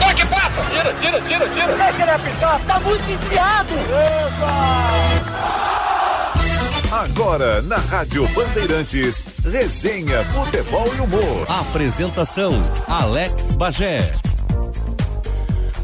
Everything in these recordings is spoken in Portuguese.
Toque passa! Tira, tira, tira, tira! Deixa ele apitar, tá muito enfiado! Eita! Agora, na Rádio Bandeirantes, resenha, futebol e humor. Apresentação, Alex Bagé.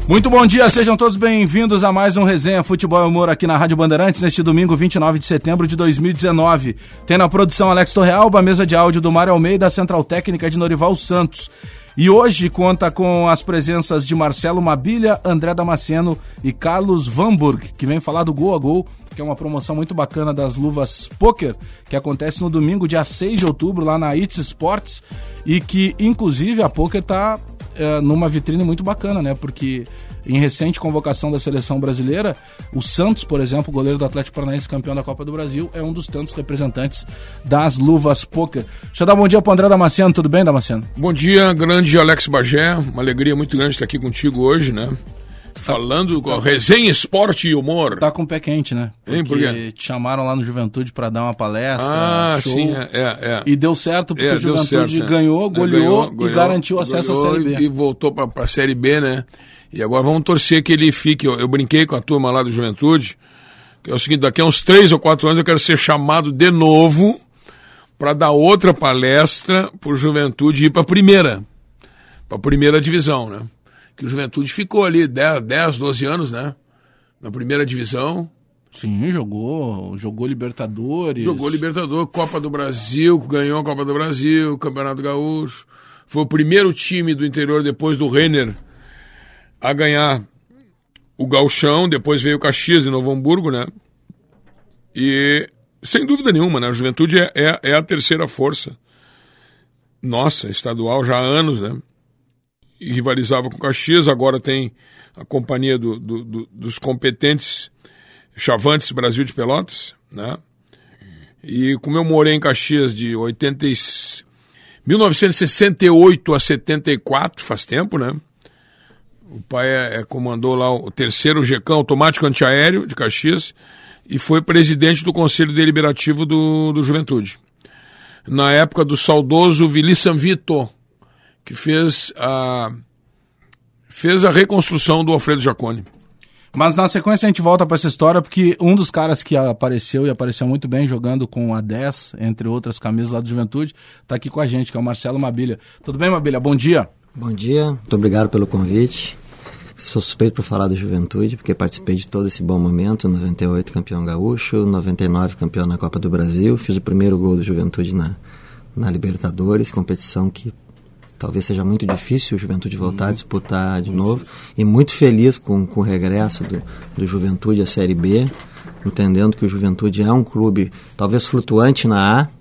Muito bom dia, sejam todos bem-vindos a mais um Resenha Futebol e Humor aqui na Rádio Bandeirantes neste domingo 29 de setembro de 2019. Tem na produção Alex Torrealba, mesa de áudio do Mário Almeida, central técnica de Norival Santos. E hoje conta com as presenças de Marcelo Mabilha, André Damasceno e Carlos Vanburg, que vem falar do Gol a Gol, que é uma promoção muito bacana das luvas Poker, que acontece no domingo, dia 6 de outubro, lá na It's Sports, e que inclusive a Poker está é, numa vitrine muito bacana, né? Porque em recente convocação da seleção brasileira, o Santos, por exemplo, goleiro do Atlético Paranaense, campeão da Copa do Brasil, é um dos tantos representantes das luvas poker. Deixa eu dar bom dia para André Damasceno, tudo bem, Damasceno? Bom dia, grande Alex Bagé, uma alegria muito grande estar aqui contigo hoje, né? Falando com a resenha, esporte e humor. Tá com o pé quente, né? Porque Por quê? te chamaram lá no Juventude para dar uma palestra, ah, show. sim, é, é. E deu certo porque É, o Juventude certo, é. ganhou, É, goleou, ganhou, e garantiu acesso ganhou à Série B. E voltou para a Série B, né? E agora vamos torcer que ele fique. Eu, eu brinquei com a turma lá do Juventude, que é o seguinte: daqui a uns três ou quatro anos eu quero ser chamado de novo para dar outra palestra por Juventude ir para a primeira, para a primeira divisão, né? Que o Juventude ficou ali 10, 10, 12 anos, né? Na primeira divisão. Sim, jogou, jogou Libertadores. Jogou Libertadores, Copa do Brasil, ganhou a Copa do Brasil, Campeonato Gaúcho. Foi o primeiro time do interior depois do Renner a ganhar o Gauchão, depois veio o Caxias em Novo Hamburgo, né? E sem dúvida nenhuma, né? A Juventude é, é, é a terceira força. Nossa, estadual já há anos, né? E rivalizava com o Caxias, agora tem a companhia do, do, do, dos competentes Chavantes Brasil de Pelotas, né? E como eu morei em Caxias de 80 e... 1968 a 74, faz tempo, né? O pai é, é, comandou lá o terceiro GECAM, automático antiaéreo de Caxias, e foi presidente do Conselho Deliberativo do, do Juventude. Na época do saudoso Vili Sanvito, que fez a, fez a reconstrução do Alfredo Jaconi. Mas na sequência a gente volta para essa história, porque um dos caras que apareceu e apareceu muito bem jogando com a 10, entre outras camisas lá do Juventude, está aqui com a gente, que é o Marcelo Mabilha. Tudo bem, Mabilha? Bom dia. Bom dia, muito obrigado pelo convite. Sou suspeito para falar do Juventude, porque participei de todo esse bom momento, 98 campeão gaúcho, 99 campeão na Copa do Brasil, fiz o primeiro gol do Juventude na, na Libertadores, competição que talvez seja muito difícil o Juventude voltar a disputar de novo, e muito feliz com, com o regresso do, do Juventude à Série B, entendendo que o Juventude é um clube talvez flutuante na A,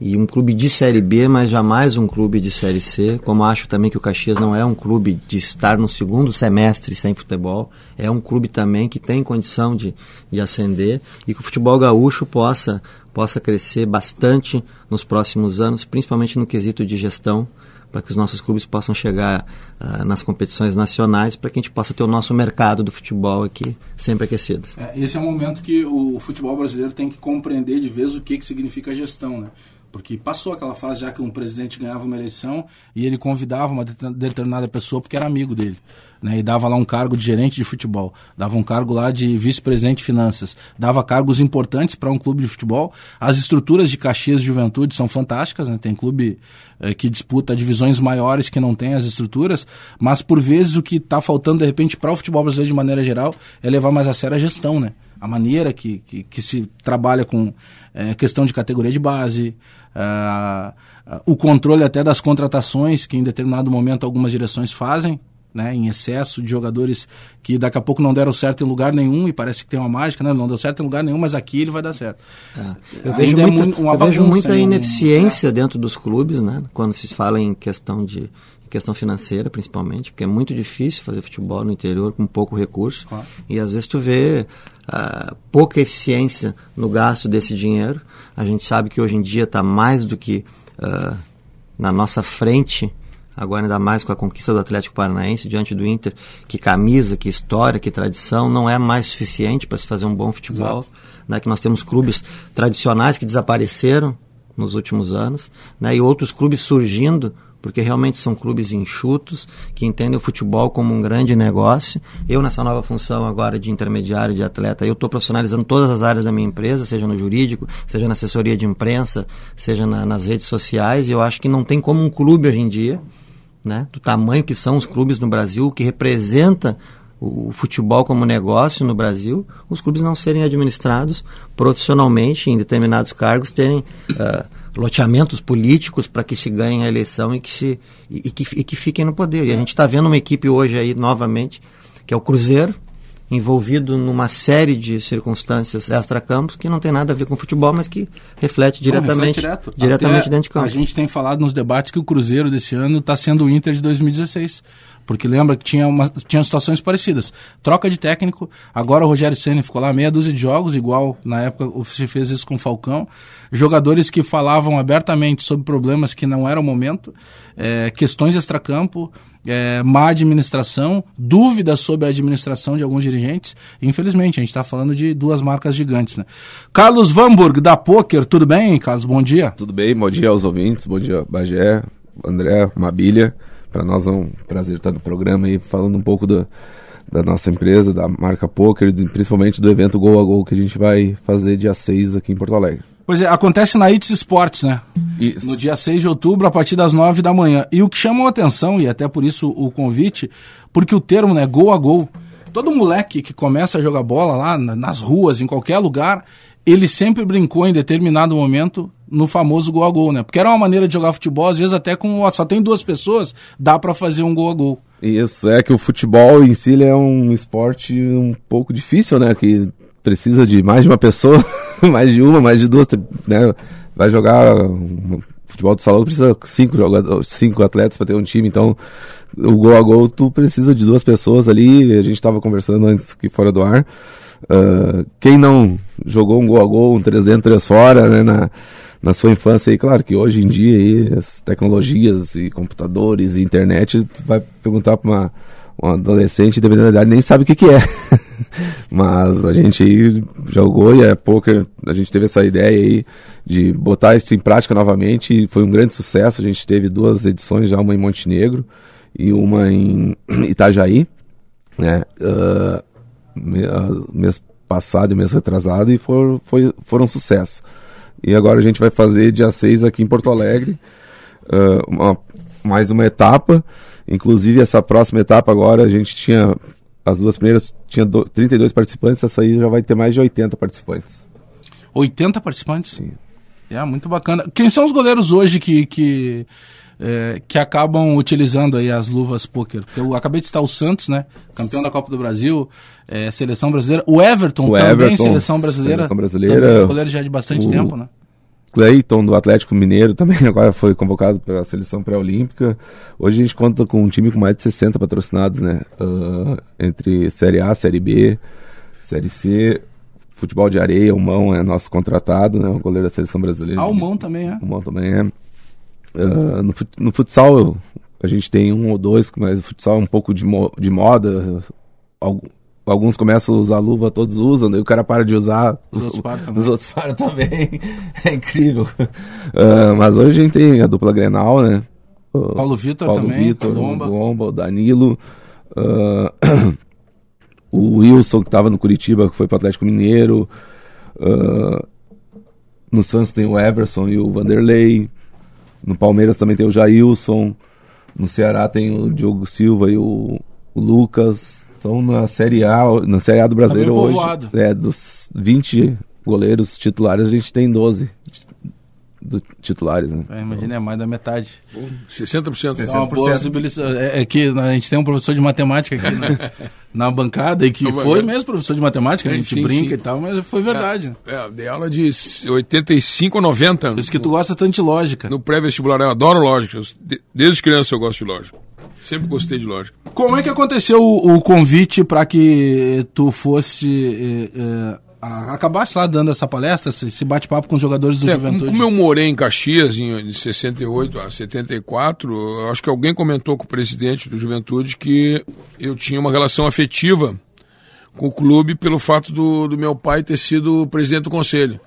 e um clube de Série B, mas jamais um clube de Série C. Como acho também que o Caxias não é um clube de estar no segundo semestre sem futebol, é um clube também que tem condição de, de ascender e que o futebol gaúcho possa, possa crescer bastante nos próximos anos, principalmente no quesito de gestão, para que os nossos clubes possam chegar uh, nas competições nacionais, para que a gente possa ter o nosso mercado do futebol aqui sempre aquecido. É, esse é o momento que o futebol brasileiro tem que compreender de vez o que, que significa gestão, né? Porque passou aquela fase já que um presidente ganhava uma eleição e ele convidava uma determinada pessoa porque era amigo dele. Né, e dava lá um cargo de gerente de futebol, dava um cargo lá de vice-presidente de finanças, dava cargos importantes para um clube de futebol. As estruturas de Caxias Juventude são fantásticas, né, tem clube eh, que disputa divisões maiores que não tem as estruturas, mas por vezes o que está faltando de repente para o futebol brasileiro de maneira geral é levar mais a sério a gestão, né? A maneira que, que, que se trabalha com eh, questão de categoria de base, uh, uh, o controle até das contratações que em determinado momento algumas direções fazem, né, em excesso de jogadores que daqui a pouco não deram certo em lugar nenhum e parece que tem uma mágica, né, não deu certo em lugar nenhum, mas aqui ele vai dar certo. É. Eu, vejo é muita, muito- uma eu vejo muita né, ineficiência dentro dos clubes, né? Quando se fala em questão de questão financeira, principalmente, porque é muito difícil fazer futebol no interior com pouco recurso. Claro. E às vezes tu vê ah, pouca eficiência no gasto desse dinheiro. A gente sabe que hoje em dia está mais do que ah, na nossa frente, agora ainda mais com a conquista do Atlético Paranaense diante do Inter, que camisa, que história, que tradição, não é mais suficiente para se fazer um bom futebol. Né? Que nós temos clubes tradicionais que desapareceram nos últimos anos, né? e outros clubes surgindo porque realmente são clubes enxutos, que entendem o futebol como um grande negócio. Eu, nessa nova função agora de intermediário de atleta, eu estou profissionalizando todas as áreas da minha empresa, seja no jurídico, seja na assessoria de imprensa, seja na, nas redes sociais, e eu acho que não tem como um clube hoje em dia, né, do tamanho que são os clubes no Brasil, que representa o futebol como negócio no Brasil, os clubes não serem administrados profissionalmente em determinados cargos, terem uh, loteamentos políticos para que se ganhe a eleição e que, se, e, e, que, e que fiquem no poder. E a gente está vendo uma equipe hoje aí, novamente, que é o Cruzeiro, envolvido numa série de circunstâncias extra-campos que não tem nada a ver com futebol, mas que reflete diretamente, não, reflete diretamente dentro de campo. A gente tem falado nos debates que o Cruzeiro desse ano está sendo o Inter de 2016. Porque lembra que tinha, uma, tinha situações parecidas. Troca de técnico, agora o Rogério Senna ficou lá meia dúzia de jogos, igual na época se fez isso com o Falcão. Jogadores que falavam abertamente sobre problemas que não era o momento, é, questões extracampo, é, má administração, dúvidas sobre a administração de alguns dirigentes. Infelizmente, a gente está falando de duas marcas gigantes. Né? Carlos Vamburg, da Poker, tudo bem, Carlos? Bom dia. Tudo bem, bom dia aos ouvintes, bom dia, Bagé, André, Mabilha. Para nós é um prazer estar no programa e falando um pouco do, da nossa empresa, da marca Poker, principalmente do evento Gol a Gol que a gente vai fazer dia 6 aqui em Porto Alegre. Pois é, acontece na ITS Sports, né? Isso. No dia 6 de outubro, a partir das 9 da manhã. E o que chamou a atenção, e até por isso o convite, porque o termo, né, gol a gol, todo moleque que começa a jogar bola lá nas ruas, em qualquer lugar, ele sempre brincou em determinado momento no famoso gol a gol, né? Porque era uma maneira de jogar futebol, às vezes até com ó, só tem duas pessoas, dá para fazer um gol a gol. Isso, é que o futebol em si é um esporte um pouco difícil, né? Que precisa de mais de uma pessoa, mais de uma, mais de duas, né? Vai jogar futebol de salão precisa cinco jogadores, cinco atletas para ter um time, então o gol a gol tu precisa de duas pessoas ali. A gente estava conversando antes que fora do ar. Uh, quem não jogou um gol a gol, um três dentro, três fora, né, na, na sua infância, e claro que hoje em dia aí, as tecnologias e computadores e internet, tu vai perguntar para uma, um adolescente, dependendo da idade, nem sabe o que, que é. Mas a gente jogou e é pouco, a gente teve essa ideia aí de botar isso em prática novamente e foi um grande sucesso. A gente teve duas edições já, uma em Montenegro e uma em Itajaí, né? Uh, mês passado e mês retrasado e for, foi, foram um sucesso. E agora a gente vai fazer dia 6 aqui em Porto Alegre, uh, uma, mais uma etapa. Inclusive, essa próxima etapa agora a gente tinha. As duas primeiras tinha do, 32 participantes, essa aí já vai ter mais de 80 participantes. 80 participantes? Sim. É, muito bacana. Quem são os goleiros hoje que, que é, que acabam utilizando aí as luvas poker. Eu acabei de citar o Santos, né? Campeão da Copa do Brasil, é, seleção brasileira. O Everton o também, Everton, seleção brasileira. Seleção brasileira. Também, goleiro já de bastante o... tempo, né? Cleiton do Atlético Mineiro também agora foi convocado para a seleção pré-olímpica. Hoje a gente conta com um time com mais de 60 patrocinados, né? Uh, entre Série A, Série B, Série C, futebol de areia, o Mão é nosso contratado, né? O goleiro da seleção brasileira. Ah, o Mão também é. O Mão também é. Uh, no, no, futsal a gente tem um ou dois, mas o futsal é um pouco de, mo de moda. alguns começam a usar luva, todos usam, daí o cara para de usar. Os outros param também. Os outros param também. é incrível. Uh, mas hoje a gente tem a dupla Grenal, né? Uh, Paulo Vitor Paulo também. Vitor, Lomba. Lomba, o Danilo. o Wilson, que estava no Curitiba, que foi para o Atlético Mineiro. no Santos tem o Everson e o Vanderlei. No Palmeiras também tem o Jailson. No Ceará tem o Diogo Silva e o, o Lucas. Então na Série A, na Série A do Brasileiro tá hoje, é, dos 20 goleiros titulares, a gente tem 12 do, titulares. Né? É, imagina, é mais da metade. 60%. 60%. Então, é, é, que a gente tem um professor de matemática aqui na, na bancada e que então, foi mesmo professor de matemática, a gente sim, brinca sim. e tal, mas foi verdade. É, é, dei aula de 85 a 90. Por isso que tu gosta tanto de lógica. No pré-vestibular, eu adoro lógica. Desde criança eu gosto de lógica. Sempre gostei de lógica. Como é que aconteceu o, o convite para que tu fosse... Eh, eh, acabasse lá dando essa palestra, esse bate-papo com os jogadores do é, Juventude. Como eu morei em Caxias em, de 68 a 74, acho que alguém comentou com o presidente do Juventude que eu tinha uma relação afetiva com o clube pelo fato do, do meu pai ter sido presidente do conselho.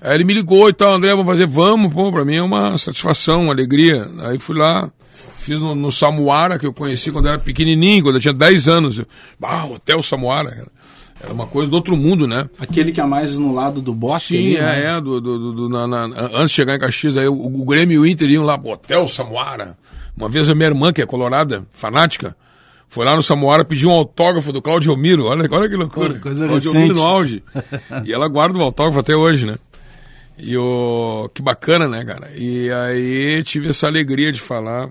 Aí ele me ligou e tal, André, vamos fazer, vamos, pô, pra mim é uma satisfação, uma alegria. Aí fui lá, fiz no, no Samuara, que eu conheci quando era pequenininho, quando eu tinha 10 anos. Ah, Hotel Samuara, era, era uma coisa do outro mundo, né? Aquele que é mais no lado do bosque Sim, ali, é, né? é, do, do, do- na- na- antes de chegar em Caxias, aí o, o Grêmio e o Inter iam lá pro Hotel Samuara. Uma vez a minha irmã, que é colorada, fanática, foi lá no Samuara pedir um autógrafo do Claudio Miro. Olha, olha que loucura. Pô, coisa Claudio recente. Miro no auge. e ela guarda o autógrafo até hoje, né? E o que bacana, né, cara? E aí tive essa alegria de falar.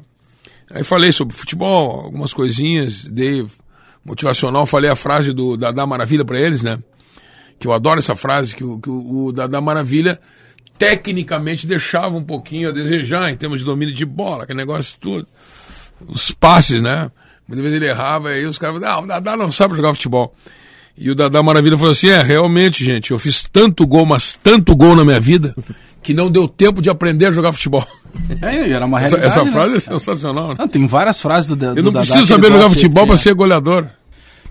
Aí falei sobre futebol, algumas coisinhas, dei motivacional, falei a frase do Dadá Maravilha pra eles, né? Que eu adoro essa frase, que o, que o, Dadá Maravilha tecnicamente deixava um pouquinho a desejar em termos de domínio de bola, aquele negócio tudo. Os passes, né? Muitas vezes ele errava, aí os caras falavam, não, o Dadá não sabe jogar futebol. E o Dadá Maravilha falou assim: é, realmente, gente, eu fiz tanto gol, mas tanto gol na minha vida, que não deu tempo de aprender a jogar futebol. É, era uma Essa, realidade. essa né? frase é sensacional, né? Não, tem várias frases do, do Eu não Dadá preciso saber jogar futebol para é- ser goleador.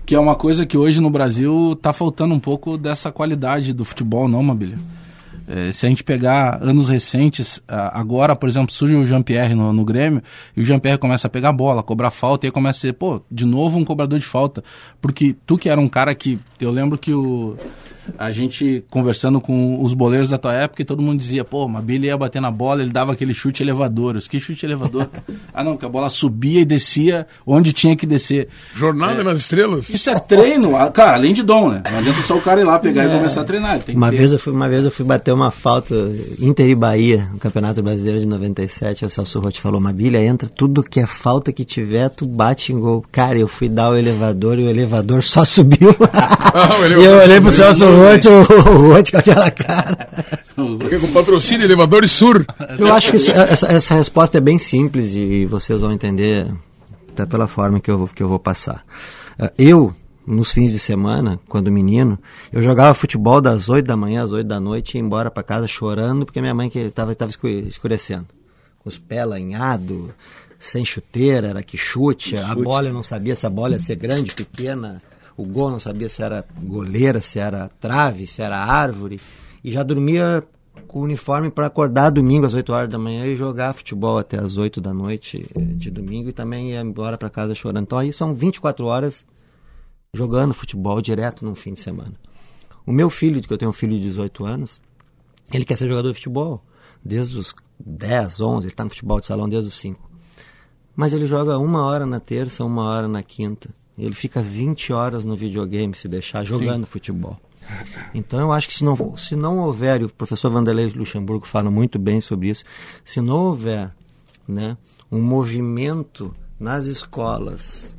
Que é uma coisa que hoje no Brasil tá faltando um pouco dessa qualidade do futebol, não, Mabilia? É, se a gente pegar anos recentes, agora, por exemplo, surge o Jean-Pierre no, no Grêmio, e o Jean-Pierre começa a pegar bola, cobrar falta, e aí começa a ser, pô, de novo um cobrador de falta. Porque tu que era um cara que. Eu lembro que o. A gente conversando com os boleiros da tua época e todo mundo dizia, pô, o Mabili ia bater na bola, ele dava aquele chute elevador. Eu disse, que chute elevador? ah, não, que a bola subia e descia onde tinha que descer. Jornada nas Estrelas. Isso é treino, ah, cara, além de dom, né? Não adianta só o cara ir lá pegar e começar a treinar. Uma ter- vez, eu fui, uma vez eu fui bater uma falta Inter e Bahia, no Campeonato Brasileiro de 97. O Celso Rotti falou: Mabilha, entra tudo que é falta que tiver, tu bate em gol. Cara, eu fui dar o elevador e o elevador só subiu. Ah, o e elevador eu olhei pro. Celso Rotti, o, Rotti com aquela cara. Porque com patrocínio, elevadores sur. Eu acho que esse- essa, essa resposta é bem simples e vocês vão entender até pela forma que eu, vou- que eu vou passar. Eh, Eu, nos fins de semana, quando menino, eu jogava futebol das 8 da manhã às 8 da noite e ia embora para casa chorando porque minha mãe que estava tava escure- escurecendo. Com os pés lanhados, sem chuteira, era que chute, a bola eu não sabia se a bola ia ser grande, pequena, o gol não sabia se era goleira, se era trave, se era árvore. E já dormia com o uniforme para acordar domingo às 8 horas da manhã e jogar futebol até às 8 da noite eh, de domingo e também ia embora para casa chorando. Então aí são 24 horas jogando futebol direto num fim de semana. O meu filho, que eu tenho um filho de 18 anos, ele quer ser jogador de futebol desde os 10, 11, ele está no futebol de salão desde os 5. Mas ele joga uma hora na terça, uma hora na quinta. Ele fica 20 horas no videogame se deixar jogando futebol. Então eu acho que se não, se não houver, e o professor Vanderlei Luxemburgo fala muito bem sobre isso, se não houver né, um movimento nas escolas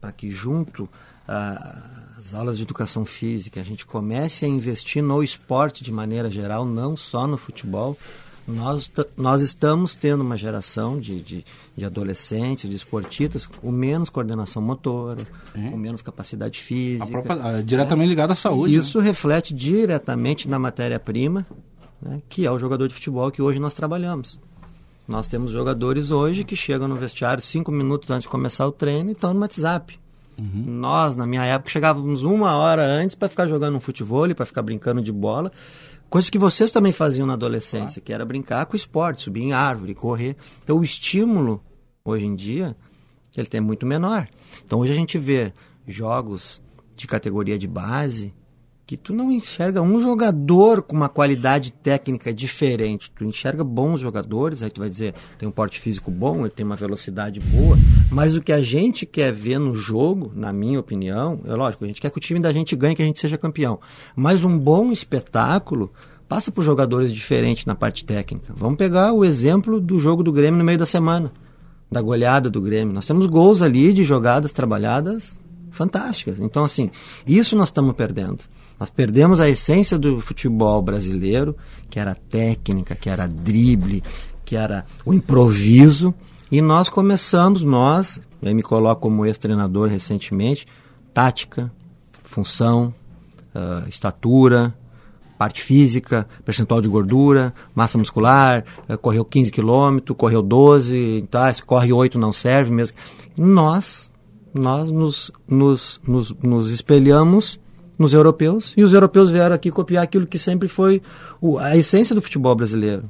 para que junto às aulas de educação física a gente comece a investir no esporte de maneira geral, não só no futebol, nós, nós estamos tendo uma geração de, de, de adolescentes, de esportistas com menos coordenação motora, com menos capacidade física. A própria- diretamente ligado à saúde. Isso reflete diretamente na matéria-prima, né, que é o jogador de futebol que hoje nós trabalhamos. Nós temos jogadores hoje que chegam no vestiário cinco minutos antes de começar o treino e estão no WhatsApp. Nós, na minha época, chegávamos uma hora antes para ficar jogando um futebol, para ficar brincando de bola. Coisa que vocês também faziam na adolescência, que era brincar com esporte, subir em árvore, correr. Então, o estímulo, hoje em dia, ele tem muito menor. Então, hoje a gente vê jogos de categoria de base que tu não enxerga um jogador com uma qualidade técnica diferente. Tu enxerga bons jogadores, aí tu vai dizer, tem um porte físico bom, ele tem uma velocidade boa, mas o que a gente quer ver no jogo, na minha opinião, é lógico, a gente quer que o time da gente ganhe, que a gente seja campeão. Mas um bom espetáculo passa por jogadores diferentes na parte técnica. Vamos pegar o exemplo do jogo do Grêmio no meio da semana, da goleada do Grêmio. Nós temos gols ali de jogadas trabalhadas fantásticas. Então, assim, isso nós estamos perdendo. Nós perdemos a essência do futebol brasileiro, que era técnica, que era drible, que era o improviso, e nós começamos, nós, eu me coloco como ex-treinador recentemente, tática, função, ah, estatura, parte física, percentual de gordura, massa muscular, eh, correu 15 quilômetros, correu 12, tá, se corre 8 não serve mesmo. Nós, nós nos, nos, nos, nos espelhamos nos europeus e os europeus vieram aqui copiar aquilo que sempre foi o, a essência do futebol brasileiro,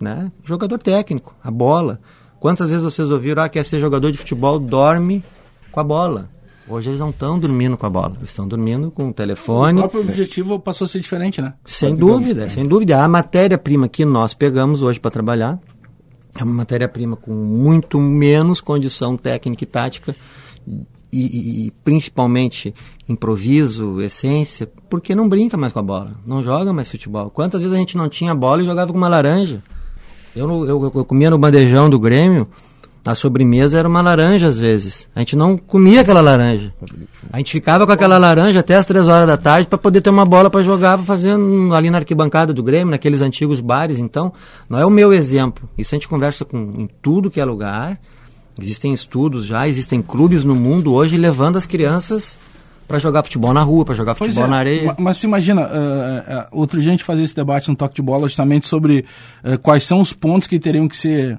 né? Jogador técnico, a bola. Quantas vezes vocês ouviram, ah, quer ser jogador de futebol, dorme com a bola. Hoje eles não estão dormindo com a bola, eles estão dormindo com o telefone. O próprio objetivo passou a ser diferente, né? Sem dúvida, sem dúvida. A matéria-prima que nós pegamos hoje para trabalhar é uma matéria-prima com muito menos condição técnica e tática e, e, principalmente improviso, essência, porque não brinca mais com a bola, não joga mais futebol. Quantas vezes a gente não tinha bola e jogava com uma laranja? Eu, eu, eu comia no bandejão do Grêmio, a sobremesa era uma laranja às vezes. A gente não comia aquela laranja. A gente ficava com aquela laranja até as três horas da tarde para poder ter uma bola para jogar, fazer ali na arquibancada do Grêmio, naqueles antigos bares. Então, não é o meu exemplo. Isso a gente conversa com, em tudo que é lugar. Existem estudos já, existem clubes no mundo hoje levando as crianças para jogar futebol na rua, para jogar futebol é, na areia. Mas, se imagina, uh, uh, outro dia a gente fazia esse debate no Toque de Bola justamente sobre uh, quais são os pontos que teriam que ser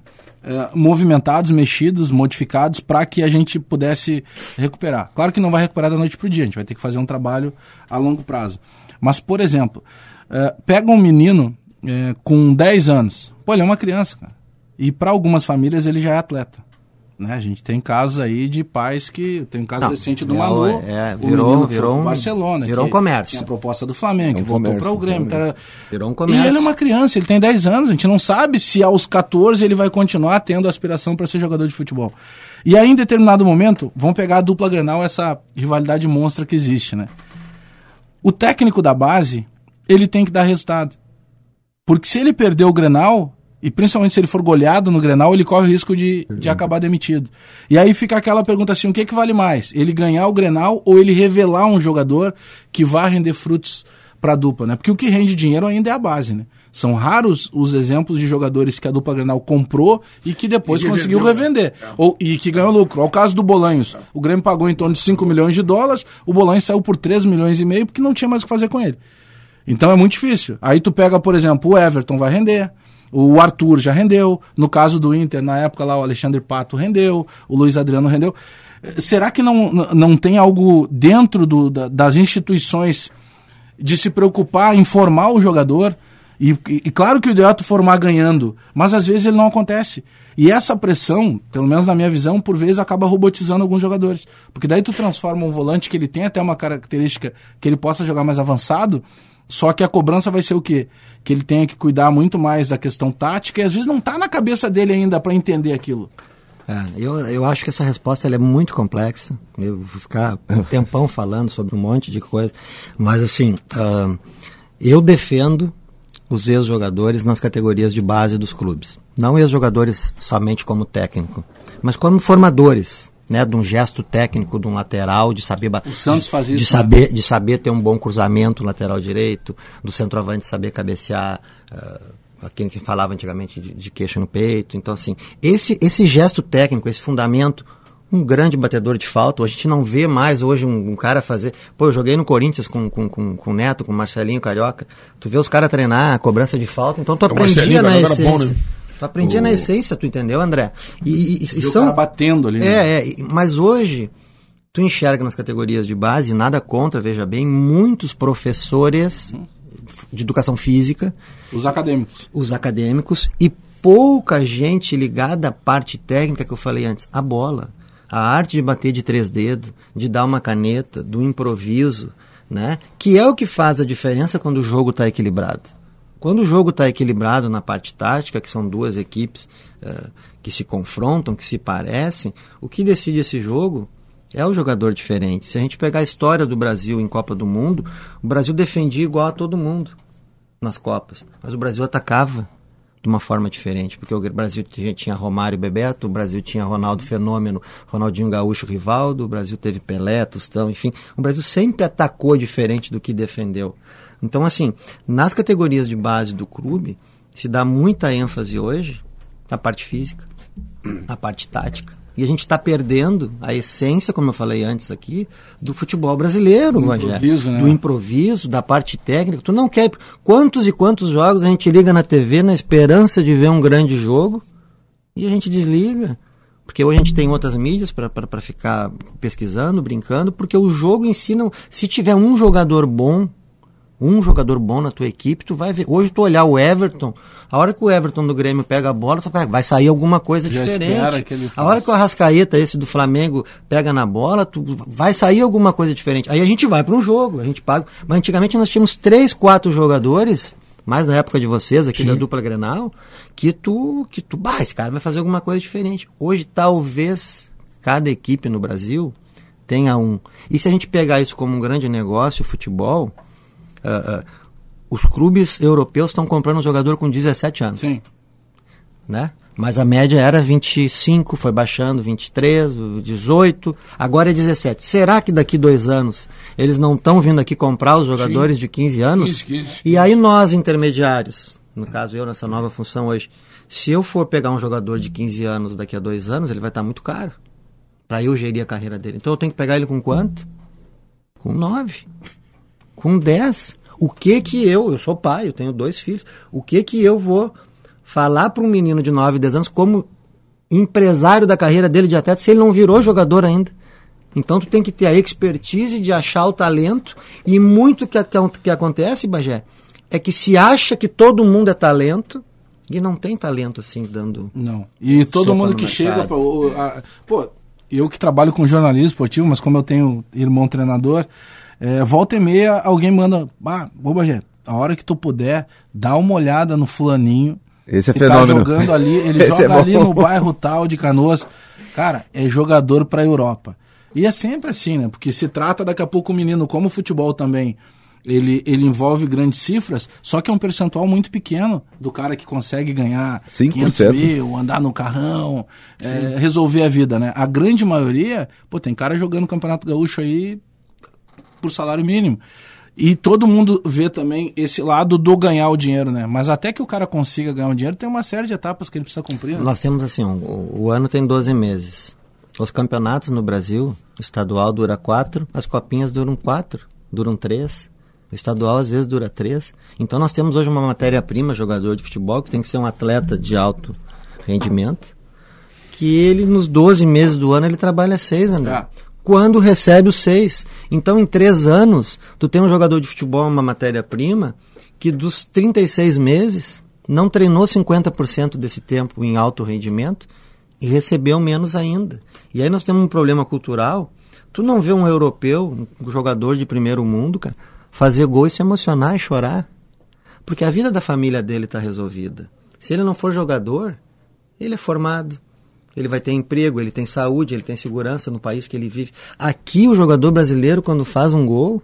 movimentados, mexidos, modificados para que a gente pudesse recuperar. Claro que não vai recuperar da noite para o dia, a gente vai ter que fazer um trabalho a longo prazo. Mas, por exemplo, pega um menino com 10 anos, pô, ele é uma criança, cara. E para algumas famílias ele já é atleta. Né? A gente tem casos aí de pais que. Tem um caso Não, recente do é, Malu. É, virou, virou um, Barcelona. Virou um comércio. Tem a proposta do Flamengo, é um que voltou para o Grêmio. Tá... Virou um comércio. E ele é uma criança, ele tem 10 anos. A gente não sabe se aos 14 ele vai continuar tendo aspiração para ser jogador de futebol. E aí, em determinado momento, vamos pegar a dupla Grenal, essa rivalidade monstra que existe, né? O técnico da base, ele tem que dar resultado. Porque se ele perder o Grenal, e principalmente se ele for goleado no Grenal, ele corre o risco de, de acabar demitido. E aí fica aquela pergunta assim: o que, é que vale mais? Ele ganhar o Grenal ou ele revelar um jogador que vá render frutos para a dupla, né? Porque o que rende dinheiro ainda é a base, né? São raros os exemplos de jogadores que a dupla Grenal comprou e que depois e conseguiu vendeu, né? revender. É. Ou, e que ganhou lucro. Ao caso do Bolanhos. O Grêmio pagou em torno de 5 milhões de dólares, o Bolanhos saiu por 3 milhões e meio porque não tinha mais o que fazer com ele. Então é muito difícil. Aí tu pega, por exemplo, o Everton vai render. O Arthur já rendeu. No caso do Inter, na época lá, o Alexandre Pato rendeu. O Luiz Adriano rendeu. Será que não, não tem algo dentro do, das instituições de se preocupar em formar o jogador? E, e, e, claro que o ideal é formar ganhando, mas às vezes ele não acontece. E essa pressão, pelo menos na minha visão, por vezes acaba robotizando alguns jogadores. Porque daí tu transforma um volante que ele tem até uma característica que ele possa jogar mais avançado, só que a cobrança vai ser o quê? Que ele tenha que cuidar muito mais da questão tática e às vezes não está na cabeça dele ainda para entender aquilo. É, eu, eu acho que essa resposta é muito complexa. Eu vou ficar um tempão falando sobre um monte de coisa. Mas, assim, uh, eu defendo os ex-jogadores nas categorias de base dos clubes. Não ex-jogadores somente como técnico, mas como formadores né, de um gesto técnico de um lateral, de saber o Santos faz isso, de saber de saber ter um bom cruzamento lateral direito, do centroavante saber cabecear uh, aquele que falava antigamente de, de queixo no peito. Então assim, esse esse gesto técnico, esse fundamento um grande batedor de falta. A gente não vê mais hoje um, um, cara fazer. Pô, eu joguei no Corinthians com, com, com, com o Neto, com o Marcelinho Carioca. Tu vê os caras treinar a cobrança de falta, então tu aprendia na essência. Bom, né? Tu aprendia o... na essência, tu entendeu, André? E, e, e, são batendo ali. Né? É, é, mas hoje tu enxerga nas categorias de base, nada contra, veja bem, muitos professores de educação física, os acadêmicos, os acadêmicos e pouca gente ligada à parte técnica que eu falei antes, a bola, a arte de bater de três dedos, de dar uma caneta, do improviso, né? Que é o que faz a diferença quando o jogo está equilibrado. Quando o jogo está equilibrado na parte tática, que são duas equipes uh, que se confrontam, que se parecem, o que decide esse jogo é o jogador diferente. Se a gente pegar a história do Brasil em Copa do Mundo, o Brasil defendia igual a todo mundo nas Copas, mas o Brasil atacava de uma forma diferente, porque o Brasil tinha Romário e Bebeto, o Brasil tinha Ronaldo Fenômeno, Ronaldinho Gaúcho Rivaldo, o Brasil teve Pelé, Tostão, enfim, o Brasil sempre atacou diferente do que defendeu. Então, assim, nas categorias de base do clube, se dá muita ênfase hoje na parte física, na parte tática. E a gente está perdendo a essência, como eu falei antes aqui, do futebol brasileiro, do improviso, né? do improviso, da parte técnica. Tu não quer. Quantos e quantos jogos a gente liga na TV na esperança de ver um grande jogo e a gente desliga Porque hoje a gente tem outras mídias para ficar pesquisando, brincando, porque o jogo em si não. Se tiver um jogador bom, um jogador bom na tua equipe, tu vai ver. Hoje tu olhar o Everton, a hora que o Everton do Grêmio pega a bola, você vai, sair alguma coisa Já diferente. a hora que o Arrascaeta, esse do Flamengo, pega na bola, tu vai sair alguma coisa diferente. Aí a gente vai para um jogo, a gente paga. Mas antigamente nós tínhamos três, quatro jogadores, mais na época de vocês, aqui da dupla Grenal, que tu, que tu, bah, esse cara vai fazer alguma coisa diferente. Hoje, talvez, cada equipe no Brasil tenha um. E se a gente pegar isso como um grande negócio, o futebol, ah, os clubes europeus estão comprando um jogador com 17 anos Sim. né? Mas a média era 25, foi baixando 23, 18, agora é 17. Será que daqui dois anos eles não estão vindo aqui comprar os jogadores de 15 anos? 15, 15, E aí nós, intermediários, no caso eu nessa nova função hoje, se eu for pegar um jogador de 15 anos daqui a dois anos, ele vai estar muito caro para eu gerir a carreira dele. Então eu tenho que pegar ele com quanto? Com 9, com 10. O que que eu, eu sou pai, eu tenho dois filhos, o que que eu vou falar para um menino de 9, 10 anos como empresário da carreira dele de atleta se ele não virou jogador ainda? Então tu tem que ter a expertise de achar o talento e muito que, que, acontece, Bagé, é que se acha que todo mundo é talento e não tem talento assim dando. Não. E todo mundo que mercado. chega. a- pô, eu que trabalho com jornalismo esportivo, mas como eu tenho irmão treinador, é, volta e meia alguém manda. Ah, ô Bagé, a hora que tu puder, dá uma olhada no fulaninho. Esse é que fenômeno. Tá jogando ali, ele Esse joga é ali no bairro tal de Canoas. Cara, é jogador pra Europa. E é sempre assim, né? Porque se trata daqui a pouco o menino, como o futebol também, ele, ele envolve grandes cifras, só que é um percentual muito pequeno do cara que consegue ganhar 5%. 500 mil, andar no carrão, é, resolver a vida, né? A grande maioria, pô, tem cara jogando Campeonato Gaúcho aí por salário mínimo. E todo mundo vê também esse lado do ganhar o dinheiro, né? Mas até que o cara consiga ganhar o dinheiro, tem uma série de etapas que ele precisa cumprir. Né? Nós temos assim, um, o, ano tem 12 meses. Os campeonatos no Brasil, o estadual dura 4, as copinhas duram 4, duram 3. O estadual às vezes dura 3. Então nós temos hoje uma matéria-prima, jogador de futebol, que tem que ser um atleta de alto rendimento, que ele nos 12 meses do ano ele trabalha 6, André. É. Quando recebe os 6. Então em 3 anos, tu tem um jogador de futebol, uma matéria-prima, que dos 36 meses não treinou 50% desse tempo em alto rendimento e recebeu menos ainda. E aí nós temos um problema cultural. Tu não vê um europeu, um jogador de primeiro mundo, cara, fazer gol e se emocionar e chorar. Porque a vida da família dele está resolvida. Se ele não for jogador, ele é formado. Ele vai ter emprego, ele tem saúde, ele tem segurança no país que ele vive. Aqui, o jogador brasileiro, quando faz um gol,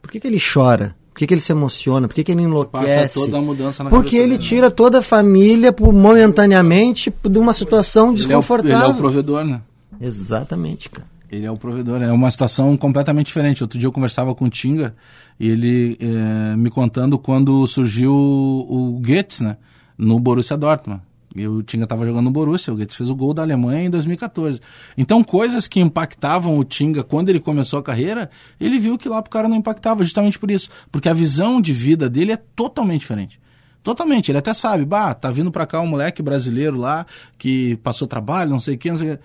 por que, que ele chora? Por que, que ele se emociona? Por que, que ele enlouquece? Passa toda a mudança na Porque ele dele, né? tira toda a família por, momentaneamente de uma situação Ele é, o, desconfortável. ele é o provedor, né? Exatamente, cara. Ele é o provedor. É uma situação completamente diferente. Outro dia eu conversava com o Tinga e ele eh, me contando quando surgiu o Goetz, né? No Borussia Dortmund. E o Tinga estava jogando no Borussia, o Goetz fez o gol da Alemanha em 2014. Então, coisas que impactavam o Tinga quando ele começou a carreira, ele viu que lá pro cara não impactava, justamente por isso. Porque a visão de vida dele é totalmente diferente. Totalmente. Ele até sabe, bah, tá vindo pra cá um moleque brasileiro lá que passou trabalho, não sei o que, não sei o que.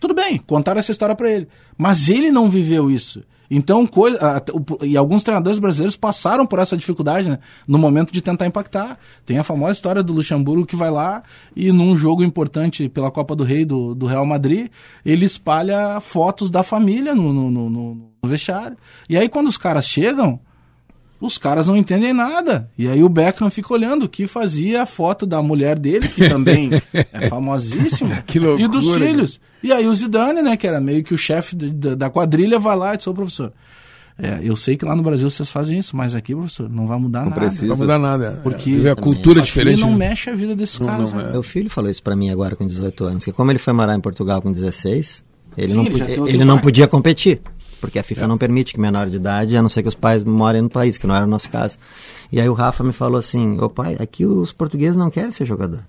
Tudo bem, contaram essa história pra ele. Mas ele não viveu isso. Então, coisa, o- e alguns treinadores brasileiros passaram por essa dificuldade, né? No momento de tentar impactar. Tem a famosa história do Luxemburgo que vai lá e num jogo importante pela Copa do Rei do, do Real Madrid, ele espalha fotos da família no, no- no- no vestiário. E aí, quando os caras chegam, os caras não entendem nada. E aí o Beckham fica olhando o que fazia a foto da mulher dele, que também é famosíssima, Que loucura, e dos filhos. E aí o Zidane, né, que era meio que o chefe da, quadrilha, vai lá e diz, ô professor, é, eu sei que lá no Brasil vocês fazem isso, mas aqui, professor, não vai mudar nada. precisa. Não vai mudar nada. Porque é, a cultura aqui diferente. não né? mexe a vida desses Não, caras. não sabe? Meu filho falou isso pra mim agora com 18 anos, que como ele foi morar em Portugal com 16, ele, Sim, não, ele ele não podia competir. Porque a FIFA não permite que menor de idade, a não ser que os pais morem no país, que não era o nosso caso. E aí o Rafa me falou assim, ô pai, aqui os portugueses não querem ser jogador.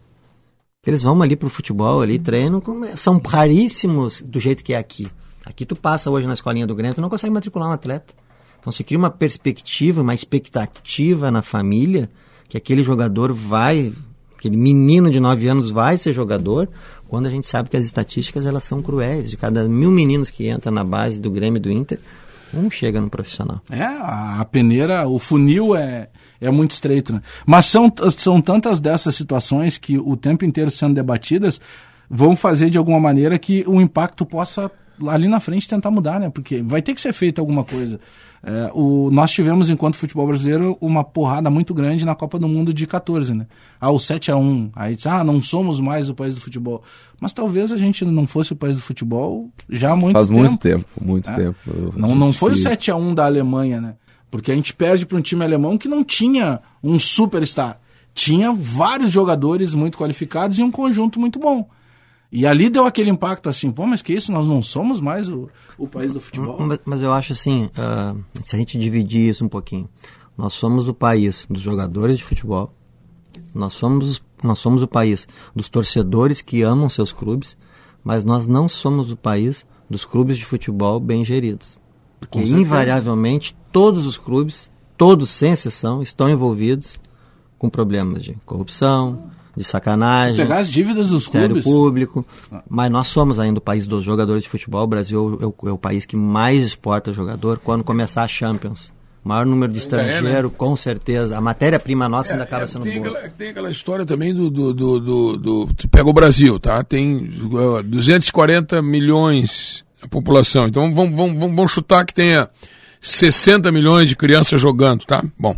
Eles vão ali pro futebol, ali, treinam, são raríssimos do jeito que é aqui. Aqui tu passa hoje na escolinha do Grêmio, tu não consegue matricular um atleta. Então se cria uma perspectiva, uma expectativa na família que aquele jogador vai, aquele menino de 9 anos vai ser jogador, quando a gente sabe que as estatísticas elas são cruéis. De cada mil meninos que entram na base do Grêmio e do Inter, um chega no profissional. É, a peneira, o funil é, é muito estreito, né? Mas são, são tantas dessas situações que o tempo inteiro sendo debatidas vão fazer de alguma maneira que o impacto possa ali na frente tentar mudar, né? Porque vai ter que ser feita alguma coisa. É, o, nós tivemos, enquanto futebol brasileiro, uma porrada muito grande na Copa do Mundo de 14, né? Ah, o 7 a 1 Aí diz, ah, não somos mais o país do futebol. Mas talvez a gente não fosse o país do futebol já há muito Faz tempo. muito tempo, muito É. tempo. Não, não foi o que- 7 a 1 da Alemanha, né? Porque a gente perde para um time alemão que não tinha um superstar. Tinha vários jogadores muito qualificados e um conjunto muito bom. E ali deu aquele impacto assim, pô, mas que isso, nós não somos mais o, o país do futebol. Mas, mas eu acho assim, ah, se a gente dividir isso um pouquinho, nós somos o país dos jogadores de futebol, nós somos, nós somos o país dos torcedores que amam seus clubes, mas nós não somos o país dos clubes de futebol bem geridos. Porque invariavelmente todos os clubes, todos sem exceção, estão envolvidos com problemas de corrupção, de sacanagem. Pegar as dívidas dos clubes. Público. Mas nós somos ainda o país dos jogadores de futebol. O Brasil é o, é o país que mais exporta jogador quando começar a Champions. O maior número de Ainda é, né? estrangeiro, com certeza. A matéria-prima nossa ainda acaba É, sendo tem, boa. aquela, tem aquela história também do, do, do, do, do- Tu pega o Brasil, tá? Tem uh, 240 milhões a população. Então vamos, vamos, vamos, vamos chutar que tenha 60 milhões de crianças jogando, tá? Bom.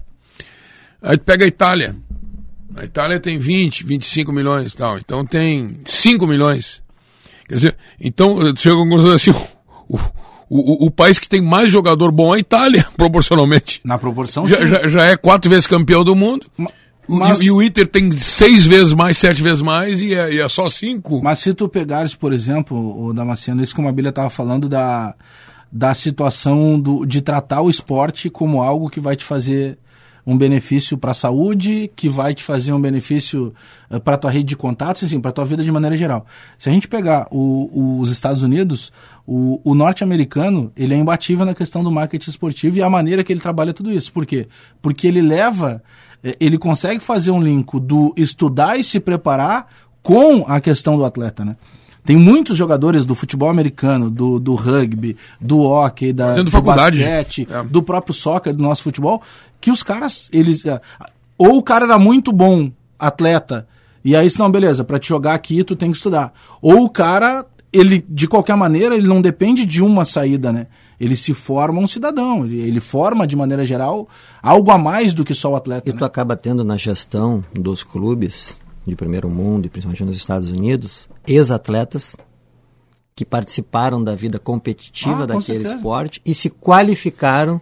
Aí tu pega a Itália. A Itália tem 20, 25 milhões e tal. Então tem 5 milhões. Quer dizer, então chega a conclusão assim: o, o, o, país que tem mais jogador bom é a Itália, proporcionalmente. Na proporção, Já, sim. já, já é quatro vezes campeão do mundo. O- mas- e, o Inter tem seis vezes mais, sete vezes mais e é, e é só cinco. Mas se tu pegares, por exemplo, o Damasceno, isso que a Bíblia estava falando da, da situação do, de tratar o esporte como algo que vai te fazer um benefício para a saúde, que vai te fazer um benefício para tua rede de contatos, assim, para tua vida de maneira geral. Se a gente pegar o- os Estados Unidos, o, o norte-americano, ele é imbatível na questão do marketing esportivo e a maneira que ele trabalha tudo isso. Por quê? Porque ele leva, eh, ele consegue fazer um link do estudar e se preparar com a questão do atleta, né? Tem muitos jogadores do futebol americano, do, do rugby, do hockey, da, do faculdade. basquete, É. do próprio soccer, do nosso futebol, que os caras, eles... eh, Ou o cara era muito bom atleta, e aí, não, beleza, pra te jogar aqui tu tem que estudar. Ou o cara, ele, de qualquer maneira, ele não depende de uma saída, né? Ele se forma um cidadão, ele, ele forma, de maneira geral, algo a mais do que só o atleta, E né? tu acaba tendo na gestão dos clubes de primeiro mundo, e principalmente nos Estados Unidos, ex-atletas que participaram da vida competitiva Ah, com daquele certeza. esporte e se qualificaram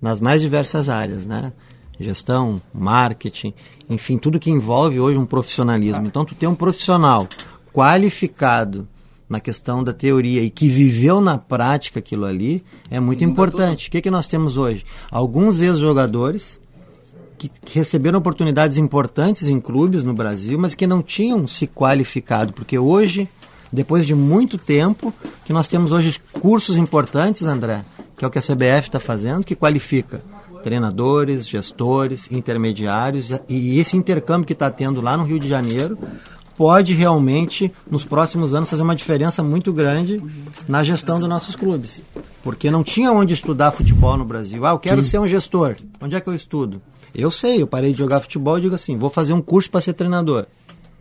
nas mais diversas áreas, né? Gestão, marketing, enfim, tudo que envolve hoje um profissionalismo. Então, tu tem um profissional qualificado na questão da teoria e que viveu na prática aquilo ali é muito importante. O que, que nós temos hoje? Alguns ex-jogadores que, que receberam oportunidades importantes em clubes no Brasil, mas que não tinham se qualificado, porque hoje, depois de muito tempo, que nós temos hoje cursos importantes, André, que é o que a CBF está fazendo, que qualifica treinadores, gestores, intermediários, e esse intercâmbio que está tendo lá no Rio de Janeiro pode realmente, nos próximos anos, fazer uma diferença muito grande na gestão dos nossos clubes. Porque não tinha onde estudar futebol no Brasil. Ah, eu quero ser um gestor. Onde é que eu estudo? Eu sei, eu parei de jogar futebol e digo assim, vou fazer um curso para ser treinador.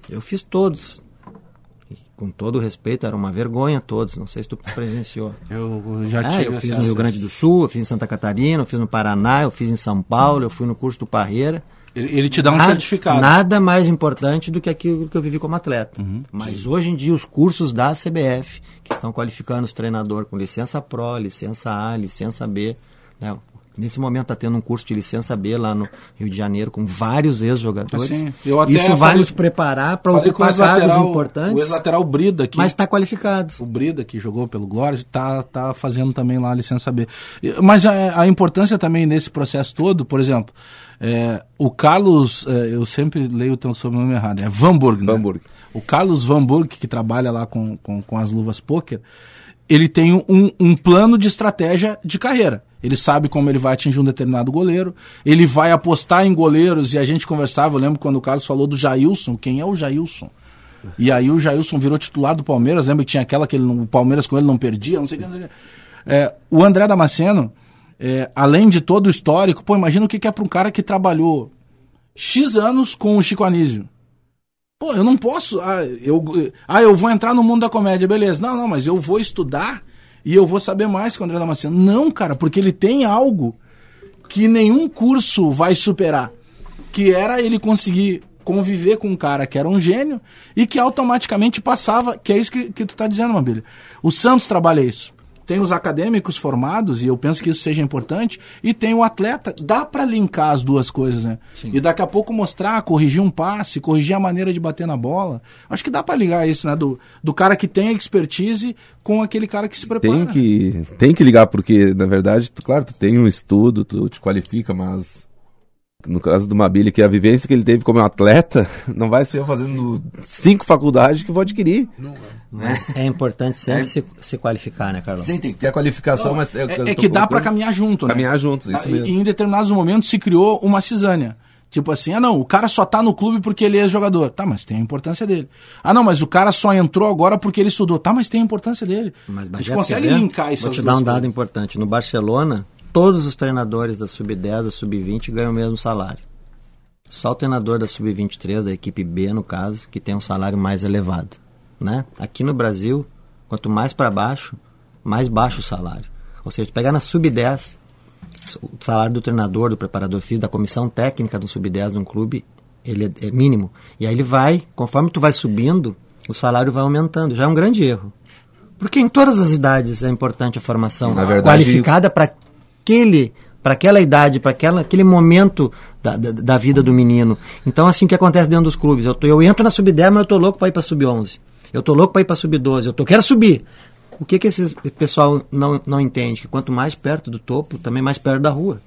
Eu fiz todos. E, com todo o respeito, era uma vergonha todos. Não sei se tu presenciou. Eu já É, tive eu fiz no Rio Grande do Sul, eu fiz em Santa Catarina, eu fiz no Paraná, eu fiz em São Paulo, eu fui no curso do Parreira. Ele, ele te dá um Nada- certificado. Nada mais importante do que aquilo que eu vivi como atleta. Uhum, Mas hoje em dia, os cursos da CBF, que estão qualificando os treinadores com licença Pro, licença A, licença B. né? Nesse momento está tendo um curso de licença B lá no Rio de Janeiro, com vários ex-jogadores. Assim, Isso vai falei- nos preparar para ocupar cargos ex-lateral- O importantes, ex-lateral Brida aqui. mas está qualificado. O Brida, que jogou pelo Glória, tá, tá fazendo também lá a licença B. Mas a, a importância também nesse processo todo, por exemplo, é, o Carlos, é, eu sempre leio o teu sobrenome errado, é Vanburg, né? Vanburg. O Carlos Vanburg, que trabalha lá com, com, com as luvas poker, ele tem um, um plano de estratégia de carreira. Ele sabe como ele vai atingir um determinado goleiro. Ele vai apostar em goleiros. E a gente conversava, eu lembro quando o Carlos falou do Jailson. Quem é o Jailson? E aí o Jailson virou titular do Palmeiras. Lembra que tinha aquela que ele, o Palmeiras com ele não perdia, não sei o que. Não sei o que. É, o André Damasceno, é, além de todo o histórico, pô, imagina o que, que é para um cara que trabalhou X anos com o Chico Anísio. Pô, eu não posso. Ah eu, ah, eu vou entrar no mundo da comédia, beleza. Não, não, mas eu vou estudar e eu vou saber mais com o André Damasceno. Não, cara, porque ele tem algo que nenhum curso vai superar. Que era ele conseguir conviver com um cara que era um gênio e que automaticamente passava. Que é isso que, que tu tá dizendo, Mabília. O Santos trabalha isso. Tem os acadêmicos formados, e eu penso que isso seja importante, e tem o atleta. Dá para linkar as duas coisas, né? E daqui a pouco mostrar, corrigir um passe, corrigir a maneira de bater na bola. Acho que dá para ligar isso, né? Do, do cara que tem expertise com aquele cara que se prepara. Tem que, tem que ligar, porque, na verdade, tu, claro, tu tem um estudo, tu te qualifica, mas no caso do Mabili, que é a vivência que ele teve como atleta, não vai ser eu fazendo cinco faculdades que vou adquirir. Mas é importante sempre se, se qualificar, né, Carlão? Sim, tem que ter a qualificação, mas... eu- eu É, é tô que dá para caminhar junto, né? Caminhar juntos, isso mesmo. E em determinados momentos se criou uma cisânia. Tipo assim, ah não, o cara só tá no clube porque ele é jogador. Tá, mas tem a importância dele. Ah não, mas o cara só entrou agora porque ele estudou. Tá, mas tem a importância dele. Mas a gente consegue linkar isso Vou te dar um dado importante. No Barcelona, todos os treinadores da Sub-10, da Sub-20 ganham o mesmo salário. Só o treinador da Sub-23, da equipe B, no caso, que tem um salário mais elevado. Né? Aqui no Brasil, quanto mais para baixo, mais baixo o salário. Ou seja, pegar na Sub-10, o salário do treinador, do preparador físico, da comissão técnica do Sub-10 de um clube, ele é, é mínimo. E aí ele vai, conforme tu vai subindo, o salário vai aumentando. Já é um grande erro. Porque em todas as idades é importante a formação Na verdade- qualificada para aquele para aquela idade, para aquele momento da, da, da vida do menino. Então, assim, o que acontece dentro dos clubes? Eu, tô- eu entro na sub-10, mas eu tô louco para ir para sub-11. Eu tô louco para ir para sub-12. Eu tô, quero subir. O que que esse pessoal não, não entende? Que quanto mais perto do topo, também mais perto da rua.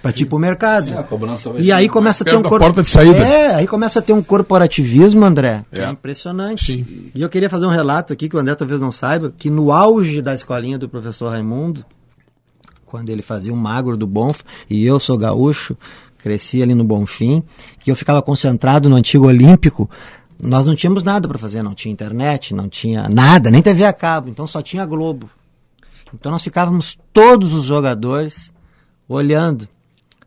Para tipo o mercado. Sim, a cobrança vai e ser aí começa a ter um cor- porta de saída. É, aí começa a ter um corporativismo, André, que é, É. impressionante. Sim. E eu queria fazer um relato aqui que o André talvez não saiba, que no auge da escolinha do professor Raimundo, quando ele fazia o magro do Bonf, e eu sou gaúcho, cresci ali no Bonfim, que eu ficava concentrado no antigo Olímpico, nós não tínhamos nada para fazer, não tinha internet, não tinha nada, nem TV a cabo, então só tinha Globo. Então nós ficávamos todos os jogadores olhando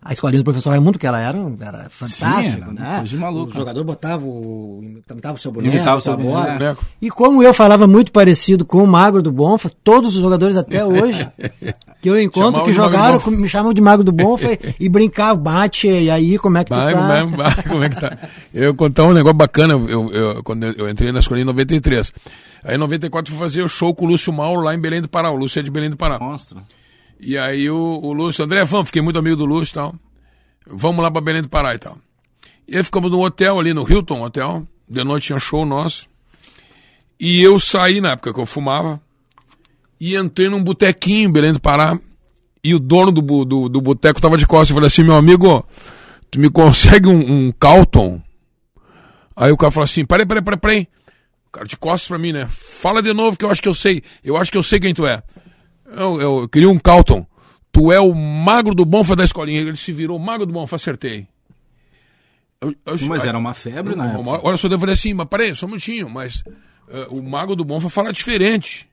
a escolinha do professor Raimundo, que ela era, era fantástico, era né? coisa de maluco. O jogador botava o, imitava o seu boneco, Imitava o seu bola. boneco. E como eu falava muito parecido com o Magro do Bonfa, todos os jogadores até hoje que eu encontro Chamavam que jogaram, me chamam de Magro do Bonfa e, brincavam, bate, e aí como é que tá? vai, vai, como é que tá? Eu contar um negócio bacana, eu, eu- quando eu, eu entrei na escolinha em 93. Aí em 94 eu fui fazer o show com o Lúcio Mauro lá em Belém do Pará. O Lúcio é de Belém do Pará. Mostra. E aí o, o Lúcio, André Fã, fiquei muito amigo do Lúcio e tal. Vamos lá pra Belém do Pará e tal. E aí ficamos no hotel ali, no Hilton Hotel. De noite tinha show nosso. E eu saí na época que eu fumava. E entrei num botequinho em Belém do Pará. E o dono do, do, do boteco tava de costas. Eu falei assim, meu amigo, tu me consegue um, um Calton? Aí o cara falou assim, peraí, peraí, peraí, peraí. O cara de costas pra mim, né? Fala de novo que eu acho que eu sei. Eu acho que eu sei quem tu é. Eu, eu queria um Calton. Tu é o magro do Bonfa da escolinha. Ele se virou magro do Bonfa, acertei. Eu- eu- Mas era uma febre na época. Olha só, eu falei assim, mas peraí, só um minutinho, mas eh, o mago do Bonfa fala diferente.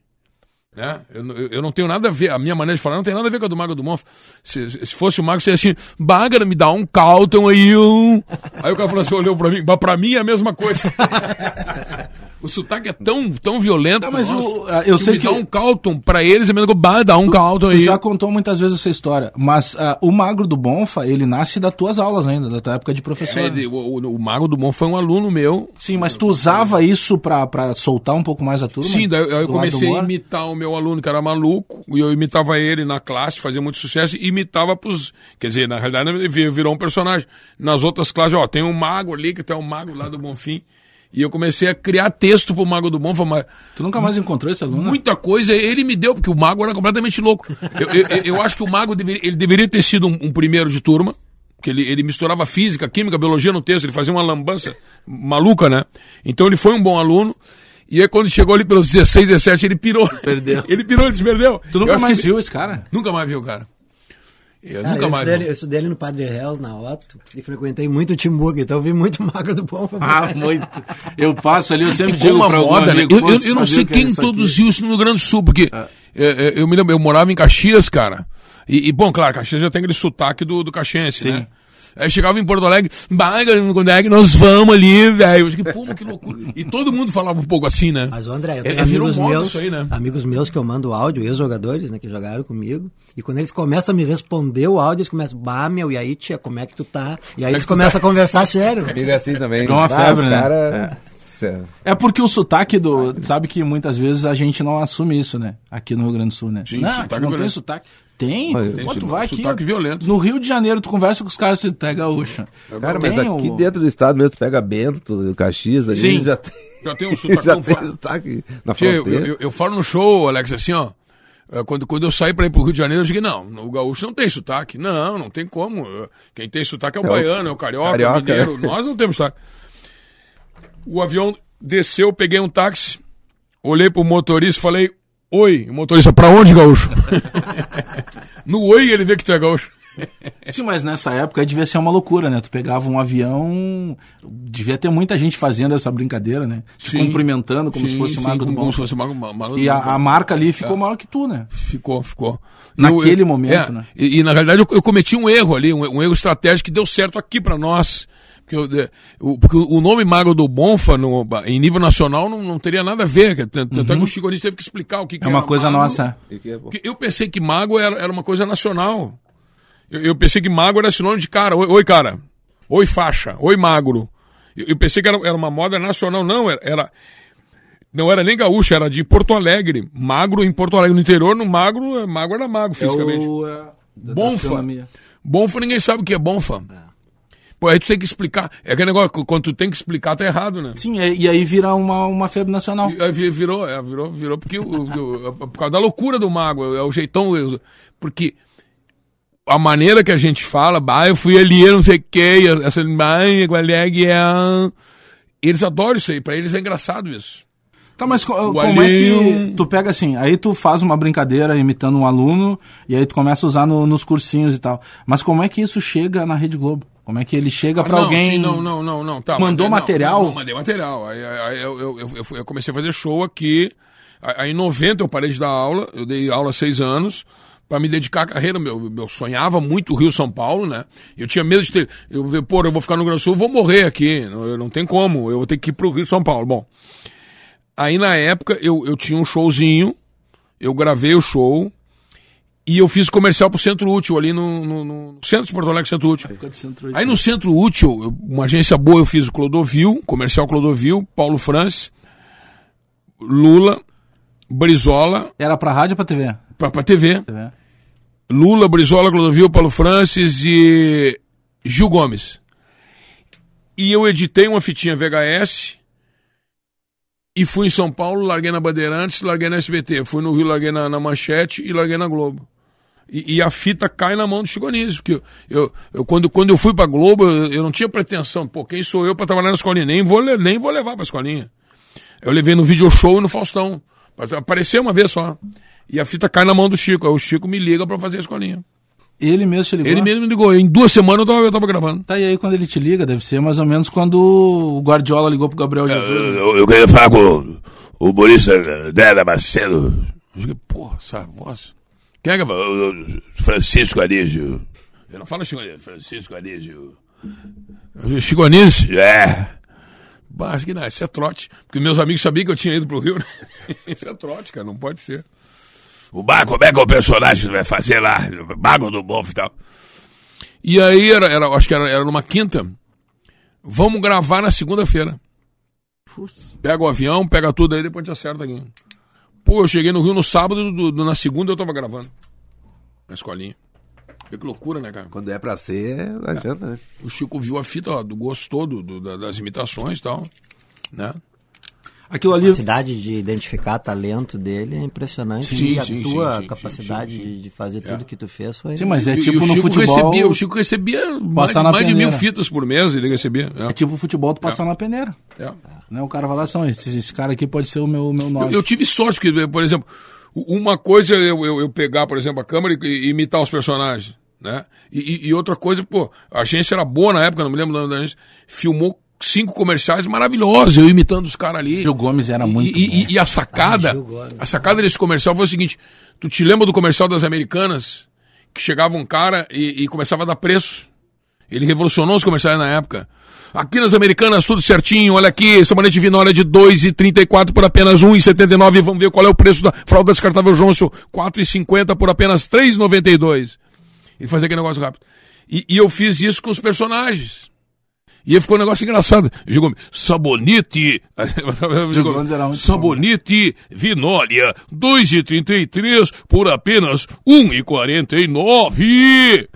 Né? Eu, eu, não tenho nada a ver, a minha maneira de falar não tem nada a ver com a do Mago do Bonfa. Se, se fosse o Mago, seria assim, Bagara, me dá um Calton aí. Um. Aí o cara falou assim, olhou pra mim, mas pra mim é a mesma coisa. o sotaque é tão, tão violento. Mas nosso, o- eu sei me que dá um Calton, pra eles é mesmo que dá um Calton aí. já contou muitas vezes essa história, mas ah, o Magro do Bonfa, ele nasce das tuas aulas ainda, da tua época de professor. É, o, o, o Mago do Bonfa foi um aluno meu. Sim, mas tu usava isso pra, pra soltar um pouco mais a turma? Sim, daí eu, eu comecei a imitar o meu aluno, que era maluco, e eu imitava ele na classe, fazia muito sucesso, e imitava pros. Quer dizer, na realidade ele vi- virou um personagem. Nas outras classes, ó, tem um mago ali, que tem um mago lá do Bonfim. E eu comecei a criar texto pro Mago do Bonfim, mas Tu nunca mais encontrou esse aluno? muita coisa ele me deu, porque o mago era completamente louco. Eu, eu- eu- acho que o mago deveria, ele deveria ter sido um, um primeiro de turma, porque ele, ele misturava física, química, biologia no texto, ele fazia uma lambança maluca, né? Então ele foi um bom aluno. E aí quando chegou ali pelos 16, 17, ele pirou. Perdeu. ele pirou, ele se perdeu. Tu nunca mais que- viu esse cara? Nunca mais viu, cara. Eu Cara, nunca eu, mais. estudei, eu estudei ali no Padre Reus, na Otto, e frequentei muito o Timburgo, então eu vi muito magro do bom. Ah, muito. Eu passo ali, eu sempre Ficou digo uma pra moda, né? amigo, Eu, "Pô, eu, eu não sei era quem isso aqui?" introduziu isso no Rio Grande do Sul, porque é, é, eu me lembro, eu morava em Caxias, cara. E, e, bom, claro, Caxias já tem aquele sotaque do, do caxiense, Sim. né? Aí chegava em Porto Alegre, "Bah, cara, quando é que nós vamos ali, velho? Pô, que loucura. E todo mundo falava um pouco assim, né? Mas, André, eu É, tenho é, amigos meus, isso aí, né? amigos meus que eu mando áudio, ex-jogadores, né, que jogaram comigo, e quando eles começam a me responder o áudio, eles começam, bah, meu, e aí, tia, como é que tu tá? E aí eles começam a conversar sério. Comigo é assim também. Dá uma Ah, febre, né? cara- Cê- É porque o sotaque do. Sabe que muitas vezes a gente não assume isso, né? Aqui no Rio Grande do Sul, né? Sim, não, sotaque não tem violento. sotaque. Tem. Mas tem tu vai aqui. sotaque violento. No Rio de Janeiro, tu conversa com os caras, você pega gaúcho. Cara, mas Tem aqui o- dentro do estado mesmo, tu pega Bento, Caxias, ali, eles já tem, Já tem um sotacão sotaque na Tchê, eu, fronteira. eu- eu falo no show, Alex, assim, ó. eh, Quando, quando eu saí pra ir pro Rio de Janeiro, eu digo, não, o gaúcho não tem sotaque. Não, não tem como. Eh, Quem tem sotaque é o É o baiano, é o carioca, carioca, o mineiro. né? Nós não temos sotaque. O avião desceu, peguei um táxi, olhei pro motorista e falei, oi. O motorista, pra onde, gaúcho? no oi ele vê que tu é gaúcho. Sim, mas nessa época aí devia ser uma loucura, né? Tu pegava um avião. Devia ter muita gente fazendo essa brincadeira, né? Te Sim. cumprimentando como Sim, se fosse sim, o Mago do Bom. como se fosse o Mago, Mago E a, a marca ali ficou maior que tu, né? Ficou, ficou. Naquele momento, né? E, e, na realidade eu, eu cometi um erro ali, um, um erro estratégico que deu certo aqui pra nós. Porque, eu- é, o, porque o nome Mago do Bonfa, no, em nível nacional, não, não teria nada a ver. que- Tanto é que o Chico Anísio teve que explicar o que, que Uhum. É uma era coisa mago. nossa. Que é eu pensei que mago era, era uma coisa nacional. Eu, eu pensei que mago era sinônimo de cara. Oi, oi, cara. Oi, faixa. Oi, magro. Eu, eu pensei que era, era uma moda nacional. Não, era, era- Não era nem gaúcho, era de Porto Alegre. Magro em Porto Alegre. No interior, no magro, é- magro era magro, fisicamente. É o, é, Bonfa. Bonfa ninguém sabe o que é bonfa. Pô, aí tu tem que explicar. É aquele negócio, quando tu tem que explicar, tá errado, né? Sim, e, e aí vira uma, uma febre nacional. E aí vi- virou, é, virou, virou porque o, o- por causa da loucura do mago, é o jeitão. Porque a maneira que a gente fala, bah, eu fui ali, eu não sei o que, essa bah, qual é que é. Eles adoram isso aí, pra eles é engraçado isso. Tá, mas co- como é que alheio- tu pega assim, aí tu faz uma brincadeira imitando um aluno e aí tu começa a usar no- nos cursinhos e tal. Mas como é que isso chega na Rede Globo? Como é que ele chega pra Ah, não, alguém? sim, não, não, não, não. Tá, Mandou mas- não, material? Não, mandei material. Aí, aí- eu, eu, eu, eu comecei a fazer show aqui. Aí em 90 eu parei de dar aula. Eu dei aula há seis anos para me dedicar à carreira. Meu, eu sonhava muito o Rio São Paulo, né? Eu tinha medo de ter. Eu, pô, eu vou ficar no Rio Grande do Sul, vou morrer aqui. Não, não tem como. Eu vou ter que ir pro Rio São Paulo. Bom. Aí na época eu, eu tinha um showzinho. Eu gravei o show. E eu fiz comercial pro Centro Útil ali no, no- no centro de Porto Alegre, Centro Útil. Centro- Aí no Centro Útil, eu- uma agência boa, eu fiz o Clodovil, comercial Clodovil, Paulo Francis, Lula, Brizola, Era pra rádio ou pra TV? pra, pra TV. TV. Lula, Brizola, Clodovil, Paulo Francis e Gil Gomes. E eu editei uma fitinha VHS e fui em São Paulo, larguei na Bandeirantes, larguei na SBT. Fui no Rio, larguei na, na Manchete e larguei na Globo. E, e a fita cai na mão do Chico Anísio, porque eu, eu, quando, quando eu fui pra Globo, eu, eu não tinha pretensão, pô, quem sou eu pra trabalhar na escolinha? Nem vou, nem vou levar pra escolinha. Eu levei no video show e no Faustão. Apareceu uma vez só. E a fita cai na mão do Chico. Aí o Chico me liga pra fazer a escolinha. Ele mesmo te ligou? Ele mesmo me ligou. Em duas semanas eu tava, eu tava gravando. Tá, e aí quando ele te liga, deve ser mais ou menos quando o Guardiola ligou pro Gabriel Jesus. né? Eu, eu queria falar com o humorista Dera Macedo. Eu digo, porra, essa voz. Quem é que fala? O- o Francisco Anísio. Eu não falo Chico Anísio. Francisco Anísio. Chico Anísio? É. Bah, acho que não, isso é trote. Porque meus amigos sabiam que eu tinha ido pro Rio, né? Isso é trote, cara, não pode ser. O Bar, como é que é o personagem vai fazer lá? Mago do Bofo e tal. E aí, era, era, acho que era, era numa quinta. Vamos gravar na segunda-feira. Pega o avião, pega tudo aí, depois a gente acerta aqui. Pô, eu cheguei no Rio no sábado, do- do- na segunda eu tava gravando. Na escolinha. Que loucura, né, cara? Quando é pra ser, não adianta, né? O Chico viu a fita, ó, do gostou do, do- da- das imitações e tal. Né? Aquilo A ali. capacidade de identificar talento dele é impressionante. Sim, e a sim, tua sim, sim, capacidade sim, sim, sim. de- de fazer tudo que tu fez foi. Sim, mas é E- e tipo o no futebol. recebia, o Chico recebia mais, Passar na mais de mil fitas por mês, ele recebia. É tipo o futebol tu passar na peneira. É, é. Né? O cara vai lá assim, "Ó, esse, esse cara aqui pode ser o meu, meu Eu, nome. eu tive sorte, porque, por exemplo, uma coisa é eu, eu, eu pegar, por exemplo, a câmera e, e imitar os personagens. Né? E, e- e outra coisa, pô, a agência era boa na época, não me lembro o nome da agência, filmou cinco comerciais maravilhosos, eu imitando os caras ali. Gil Gomes era E- muito e, bom. e- e a sacada, Ah, Gil Gomes. a sacada desse comercial foi o seguinte: tu te lembra do comercial das americanas? Que chegava um cara e, e começava a dar preço. Ele revolucionou os comerciais na época. Aqui nas americanas, tudo certinho. Olha aqui, sabonete é de 2,34 por apenas 1,79. Vamos ver qual é o preço da fralda descartável Johnson. 4,50 por apenas 3,92. E fazer aquele negócio rápido. E, e eu fiz isso com os personagens. E aí ficou um negócio engraçado. Eu digo, sabonete. Digo, Gomes era muito sabonete Vinólia, 2,33 por apenas 1,49.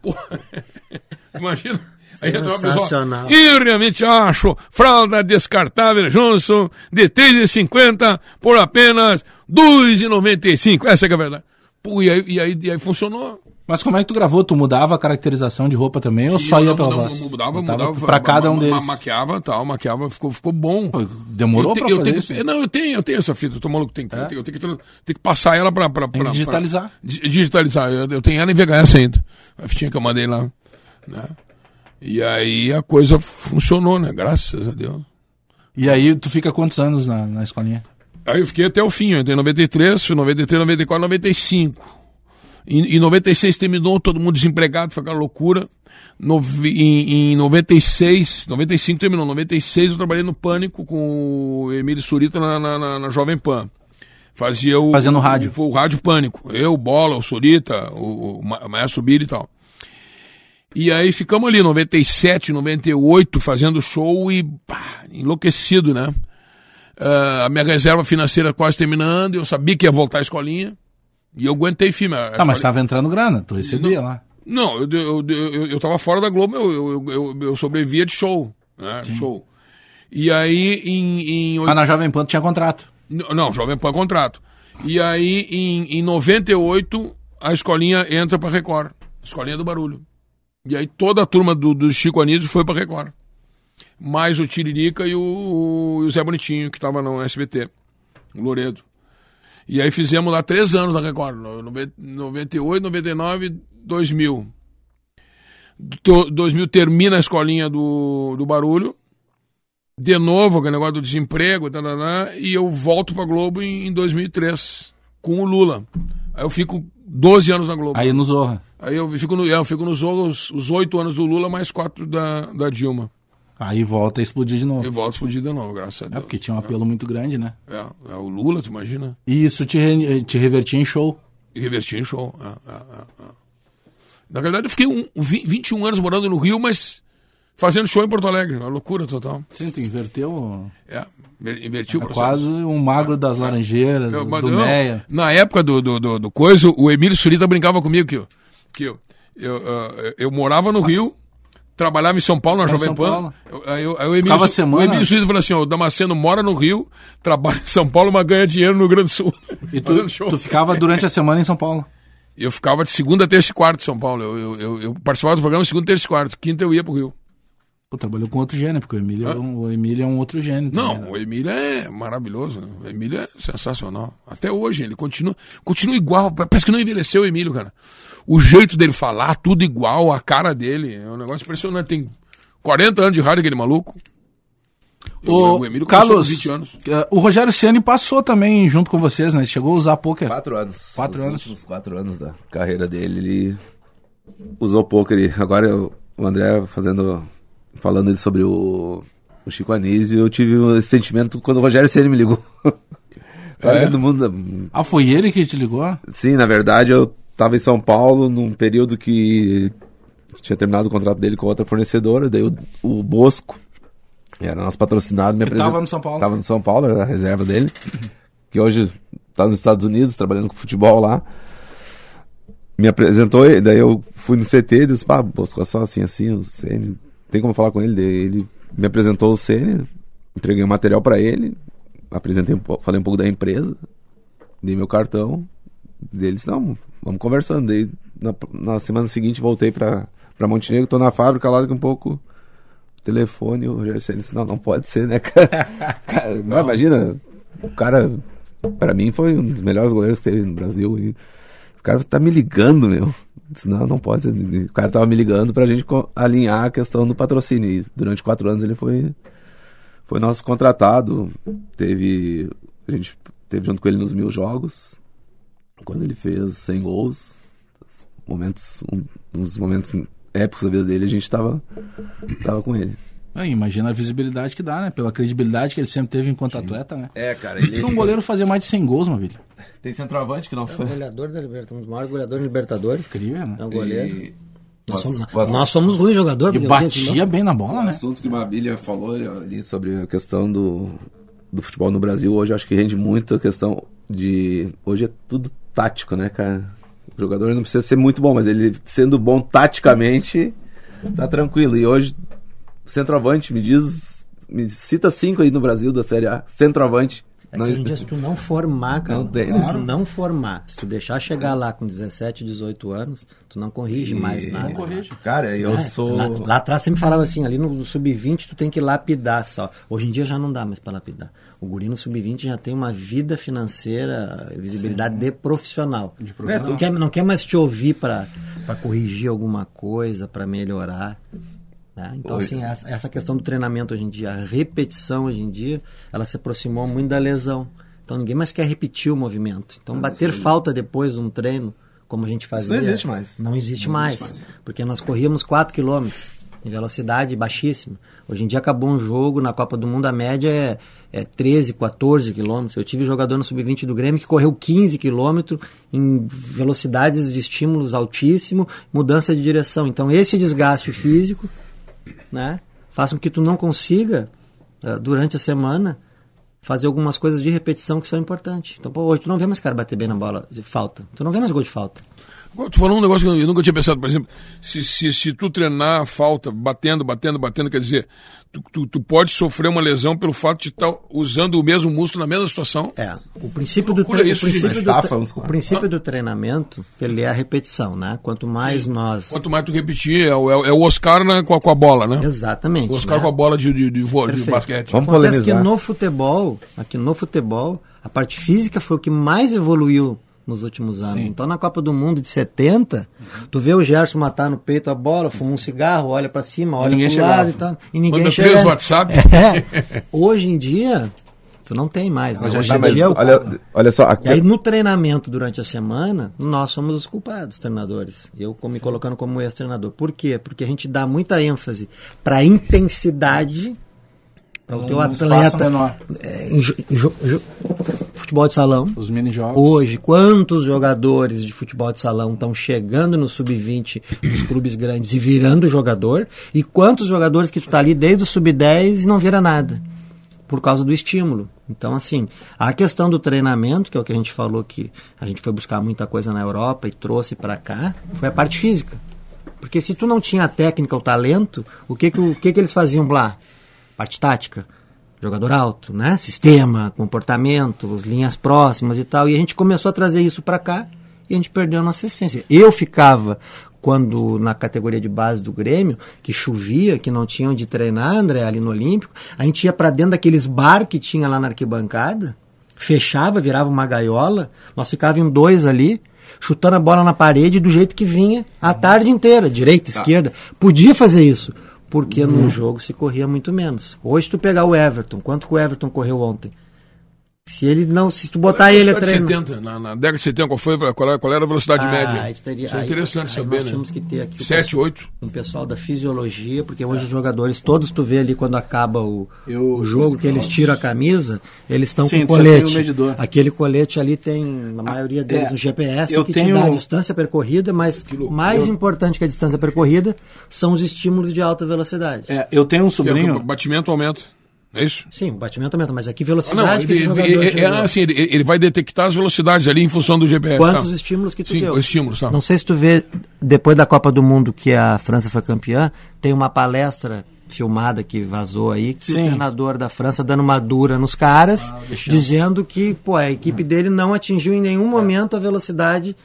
Pô, Imagina. Aí. Sensacional. Eu realmente acho fralda descartável Johnson de 3,50 por apenas 2,95. Essa é que é a verdade. Pô, e aí, e aí, e aí funcionou. Mas como é que tu gravou? Tu mudava a caracterização de roupa também ou só Sim, ia não, pela não, voz? não, Mudava, Botava mudava. Pra cada um deles. Maquiava tal, maquiava, ficou, ficou bom. Demorou eu te- pra eu fazer isso? que, Não, eu tenho, eu tenho essa fita, eu tô maluco, tem que, eu tenho, eu tenho que, tra- tenho que passar ela pra... pra, pra- pra- digitalizar. di- digitalizar, eu, eu tenho ela em VHS ainda, a fitinha que eu mandei lá, né? E aí a coisa funcionou, né? Graças a Deus. E aí tu fica quantos anos na, na escolinha? Aí eu fiquei até o fim, eu entrei em 93, fui 93, 94, 95. Em, em 96 terminou, todo mundo desempregado, foi aquela loucura. Novi- em, em 96, 95 terminou, 96 eu trabalhei no Pânico com o Emílio Surita na, na, na- na Jovem Pan. Fazia o. Fazendo rádio. O, o Rádio Pânico. Eu, Bola, o Surita, o, o Ma- o Maestro Billy e tal. E aí ficamos ali, 97, 98, fazendo show e pá, enlouquecido, né? Ah, a minha reserva financeira quase terminando, eu sabia que ia voltar à escolinha. E eu aguentei firme. Ah, mas escolinha- tava entrando grana, tu recebia lá. Não, eu, eu, eu, eu, tava fora da Globo, eu, eu, eu, eu sobrevivia de show. Né? Show. E aí em. em Mas na Jovem Pan tinha contrato. N- Não, Jovem Pan é contrato. E aí, em, em 98, a escolinha entra pra Record. Escolinha do Barulho. E aí toda a turma do, do Chico Anísio foi pra Record. Mais o Tiririca e o, o Zé Bonitinho, que tava no SBT. O Loredo. E aí fizemos lá três anos na Record. no- noven- 98, 99, 2000. Do- 2000 termina a escolinha do, do Barulho de novo, aquele negócio do desemprego, tarará, e eu volto pra Globo em, em 2003, com o Lula. Aí eu fico 12 anos na Globo. Aí no Zorra. Aí eu fico no, é, eu fico nos Zorro os, 8 anos do Lula, mais 4 da, da Dilma. Aí volta a explodir de E novo. volto explodido de novo, graças a É Deus. porque tinha um apelo muito grande, né? É, é o Lula, tu imagina? E isso te, re- te revertia em show. E reverti em show. é, é, é, é. Na verdade, eu fiquei um, um vi- 21 anos morando no Rio, mas fazendo show em Porto Alegre. Uma loucura total. Sim, tu inverteu. É, inverti o É processo. quase um magro das laranjeiras, Eu- do não, Meia. Na época do, do, do, do coisa, o Emílio Surita brincava comigo que, eu, que eu, eu, eu, eu morava no Rio, trabalhava em São Paulo, na em Jovem São Pan. Paulo. Eu- Aí, eu- aí o Emílio, semana- o Emílio Surita falou assim: ó, o Damasceno mora no Rio, trabalha em São Paulo, mas ganha dinheiro no Rio Grande do Sul. E tu, tu ficava durante a semana em São Paulo. Eu ficava de segunda, terça e quarta em São Paulo. Eu, eu, eu, eu participava do programa segunda, terça e quarta. Quinta eu ia pro Rio. Pô, trabalhou com outro gênio, porque o Emílio, é um, o Emílio é um outro gênio. Não, também, né? o Emílio é maravilhoso. Né? O Emílio é sensacional. Até hoje, ele continua, continua igual. Parece que não envelheceu o Emílio, cara. O jeito dele falar, tudo igual, a cara dele. É um negócio impressionante. Tem 40 anos de rádio, aquele maluco. O, começou com Carlos, 20 anos. eh, o Rogério Ceni passou também junto com vocês, né? Chegou a usar poker. Quatro anos. Quatro Os anos. últimos quatro anos da carreira dele, ele usou poker. Ele- Agora eu- o André fazendo, falando ele sobre o, o Chico Anísio, eu tive esse sentimento quando o Rogério Ceni me ligou. É? Todo mundo, Ah, foi ele que te ligou? sim, na verdade eu tava em São Paulo num período que tinha terminado o contrato dele com outra fornecedora, daí o, o Bosco, era nosso patrocinado, me apresentou. tava no São Paulo. Tava no São Paulo, era a reserva dele, que hoje tá nos Estados Unidos, trabalhando com futebol lá. Me apresentou, daí eu fui no CT e disse, pá, Bosco, é só assim, assim, o CN, tem como falar com ele? Ele me apresentou o CN, entreguei o material pra ele, apresentei, falei um pouco da empresa, dei meu cartão, disse, não, vamos conversando. Daí na, na semana seguinte voltei pra Montenegro, tô na fábrica lá daqui um pouco, telefone, o Rogério Ceni disse, não, não pode ser, né, cara? cara não, imagina, o cara, pra mim foi um dos melhores goleiros que teve no Brasil e o cara tá me ligando, meu. Disse, não, não pode. O cara tava me ligando pra gente alinhar a questão do patrocínio. E durante quatro anos ele foi, foi nosso contratado. Teve. A gente teve junto com ele nos mil jogos. Quando ele fez 100 gols. Momentos, um, momentos épicos da vida dele, a gente tava, tava com ele. Ah, imagina a visibilidade que dá, né? Pela credibilidade que ele sempre teve enquanto atleta, né? É, cara, Pra um goleiro fazer mais de 100 gols, Maravilha. Tem centroavante que não É o goleador da Libertadores, um dos maiores goleadores da Libertadores. Incrível, né? É um goleiro. E- Nós, somos, mas- nós somos ruins jogador. E batia bem na O bola, né? assunto que a Bíblia falou ali sobre a questão do, do futebol no Brasil, hoje eu acho que rende muito a questão de. Hoje é tudo tático, né, cara? O jogador não precisa ser muito bom, mas ele sendo bom taticamente, tá tranquilo. E hoje, centroavante, me diz. Me cita cinco aí no Brasil da Série A. Centroavante. É que hoje em dia, se tu não formar, cara, Não tem, se claro. tu não formar, se tu deixar chegar lá com 17, 18 anos, tu não corrige mais nada. Cara, eu É, sou. Lá, lá atrás sempre falava assim, ali no, no sub-20 tu tem que lapidar só. Hoje em dia já não dá mais para lapidar. O guri no sub-20 já tem uma vida financeira, visibilidade de profissional. É, tu- Não, quer, não quer mais te ouvir para corrigir alguma coisa, para melhorar. Né? Então, Oi. assim, essa, essa questão do treinamento hoje em dia, a repetição hoje em dia, ela se aproximou muito da lesão. Então, ninguém mais quer repetir o movimento. Então, bater falta depois de um treino, como a gente fazia... não existe mais. Não existe, Não mais, existe mais. Porque nós corríamos 4 km em velocidade baixíssima. Hoje em dia acabou um jogo, na Copa do Mundo a média é, é 13, 14 quilômetros. Eu tive jogador no Sub-20 do Grêmio que correu 15 quilômetros em velocidades de estímulos altíssimo, mudança de direção. Então esse desgaste físico né, com que tu não consiga, eh, durante a semana, fazer algumas coisas de repetição que são importantes. Então, pô, hoje tu não vê mais cara bater bem na bola de falta. Tu não vê mais gol de falta. Agora, Tu falou um negócio que eu nunca tinha pensado, por exemplo, se, se, se tu treinar a falta, batendo, batendo, batendo, quer dizer, tu, tu, tu pode sofrer uma lesão pelo fato de estar usando o mesmo músculo na mesma situação. É, o princípio do, tre- o isso, gente. princípio do, o princípio do treinamento, ele é a repetição, né? Quanto mais nós Quanto mais tu repetir, é, o- é o- é o Oscar né, com, a, com a bola, né? exatamente, O Oscar né? com a bola de, de, de, vôlei, de basquete. Vamos Acontece que polemizar. no futebol, aqui no futebol, a parte física foi o que mais evoluiu nos últimos anos. Então na Copa do Mundo de 70, tu vê o Gerson matar no peito a bola, fuma um cigarro, olha pra cima, olha ninguém pro lado e tal, e ninguém Manda chega. três WhatsApp. É. Hoje em dia, tu não tem mais, né? Hoje tá em Mas dia, o- olha, olha só, aqui, E aí no treinamento durante a semana, nós somos os culpados, treinadores. Eu me colocando como ex-treinador. Por quê? Porque a gente dá muita ênfase para intensidade para o teu Um atleta menor. é, futebol de salão. Os mini-jogos. Hoje, quantos jogadores de futebol de salão estão chegando no sub-20 dos clubes grandes e virando jogador? E quantos jogadores que tu tá ali desde o sub-10 e não vira nada? Por causa do estímulo. Então, assim, a questão do treinamento, que é o que a gente falou que a gente foi buscar muita coisa na Europa e trouxe para cá, foi a parte física. Porque se tu não tinha a técnica, o talento, o que que, o que, que eles faziam lá? Parte tática jogador alto, né? Sistema, comportamento, as linhas próximas e tal. E a gente começou a trazer isso para cá e a gente perdeu a nossa essência. Eu ficava quando na categoria de base do Grêmio, que chovia, que não tinha onde treinar, André, ali no Olímpico, a gente ia para dentro daqueles bar que tinha lá na arquibancada, fechava, virava uma gaiola, nós ficávamos em dois ali, chutando a bola na parede do jeito que vinha a tarde inteira, direita, esquerda. Podia fazer isso, porque no jogo se corria muito menos. Hoje tu pegar o Everton, quanto que o Everton correu ontem? Se ele não, se tu botar ele a treinar... 70, na, na década de 70, qual, foi, qual, era, qual era a velocidade Ah, média? teria- Isso é aí- interessante aí saber, nós né? tínhamos que ter aqui o 7, pessoal- 8. um pessoal da fisiologia, porque hoje os jogadores, todos tu vê ali quando acaba o, Eu- o jogo, que eles tiram a camisa, eles estão com colete. Aquele colete ali tem, a maioria deles, é, um GPS eu que tenho- te dá a distância percorrida, mas mais importante que a distância percorrida são os estímulos de alta velocidade. É, eu tenho um E sobrinho. O batimento aumenta. É isso? Sim, o batimento aumenta, mas aqui Ah, não, velocidade que ele, esse ele- jogador é- é- assim, ele, ele vai detectar as velocidades ali em função do GPS. Quantos tá? estímulos que tu Sim, deu? os estímulos, tá. Não sei se tu vê, depois da Copa do Mundo que a França foi campeã, tem uma palestra filmada que vazou aí, que o Sim. treinador da França dando uma dura nos caras, dizendo que pô, a equipe dele não atingiu em nenhum momento a velocidade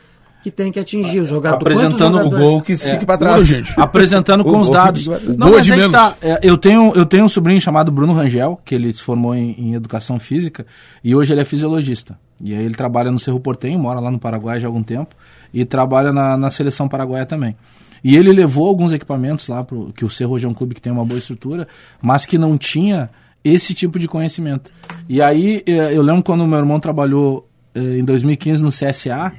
que tem que atingir. O jogador, Apresentando o jogadores- Gol que É. fique pra Pura, trás. gente. apresentando com os dados. Não, é mas de é tá. É, eu, tenho, eu tenho um sobrinho chamado Bruno Rangel, que ele se formou em, em educação física, e hoje ele é fisiologista. E aí ele trabalha no Cerro Portenho, mora lá no Paraguai já há algum tempo, e trabalha na, na seleção paraguaia também. E ele levou alguns equipamentos lá, pro, que o Cerro hoje é um clube que tem uma boa estrutura, mas que não tinha esse tipo de conhecimento. E aí eu lembro quando meu irmão trabalhou em 2015 no CSA,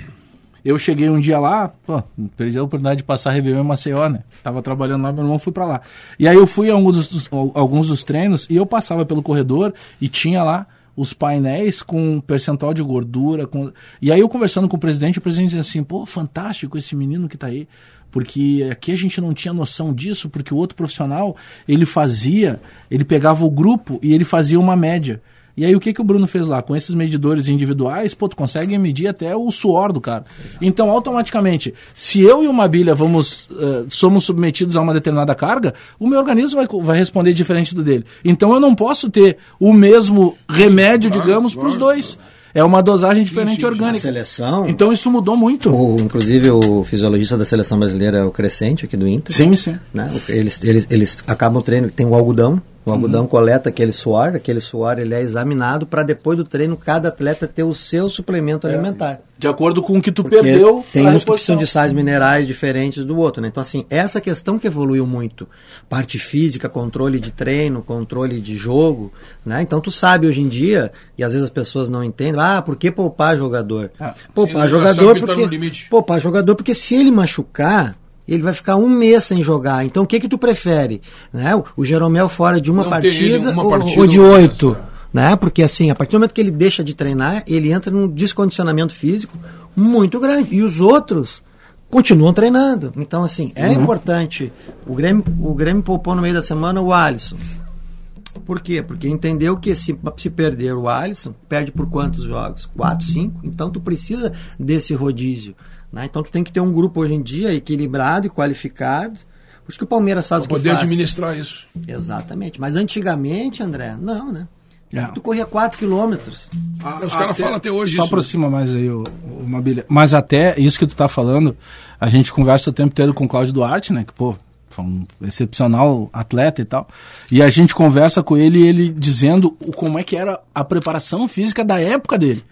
eu cheguei um dia lá, pô, perdi a oportunidade de passar Réveillon em Maceió, né? Tava trabalhando lá, meu irmão fui pra lá. E aí eu fui a alguns dos, dos- alguns dos treinos e eu passava pelo corredor e tinha lá os painéis com percentual de gordura. Com... E aí eu conversando com o presidente, o presidente dizia assim, pô, fantástico esse menino que tá aí. Porque aqui a gente não tinha noção disso, porque o outro profissional, ele fazia, ele pegava o grupo e ele fazia uma média. E aí o que, que o Bruno fez lá? Com esses medidores individuais, pô, tu consegue medir até o suor do cara. Então, automaticamente, se eu e o Mabilha vamos, eh, somos submetidos a uma determinada carga, o meu organismo vai, vai responder diferente do dele. Então eu não posso ter o mesmo remédio, claro, digamos, para os dois. É uma dosagem diferente orgânica. seleção, Então isso mudou muito. o, inclusive o fisiologista da seleção brasileira é o Crescente aqui do Inter. Sim, sim. né? Eles, eles, eles acabam o treino, tem o algodão, o algodão coleta aquele suor, aquele suor ele é examinado para depois do treino cada atleta ter o seu suplemento alimentar. De acordo com o que tu Porque perdeu. tem uns que reposição. de sais minerais diferentes do outro, né? Então assim, essa questão que evoluiu muito, parte física, controle de treino, controle de jogo, né? Então tu sabe hoje em dia, e às vezes as pessoas não entendem, ah, por que poupar jogador? Ah, poupar jogador tá porque limite. poupar jogador porque se ele machucar ele vai ficar um mês sem jogar. Então o que que tu prefere? Né? O- Jeromel fora de uma partida, uma ou, partida ou de ou duas, oito. né? Né? Porque assim, a partir do momento que ele deixa de treinar, ele entra num descondicionamento físico muito grande. E os outros continuam treinando. Então, assim, é importante. O Grêmio, o Grêmio poupou no meio da semana o Alisson. Por quê? Porque entendeu que se, se perder o Alisson, perde por quantos jogos? Quatro, cinco? Então tu precisa desse rodízio. Né? Então tu tem que ter um grupo hoje em dia equilibrado e qualificado. Por isso que o Palmeiras faz o que Poder faz. administrar isso. Exatamente. Mas antigamente, André, não, né? É. Tu corria 4 quilômetros. Os caras falam até hoje Só isso. aproxima mais aí o, o Mabilha. Mas até isso que tu tá falando, a gente conversa o tempo inteiro com o Cláudio Duarte, né? Que, pô, foi um excepcional atleta e tal. E a gente conversa com ele, ele dizendo o- como é que era a preparação física da época dele.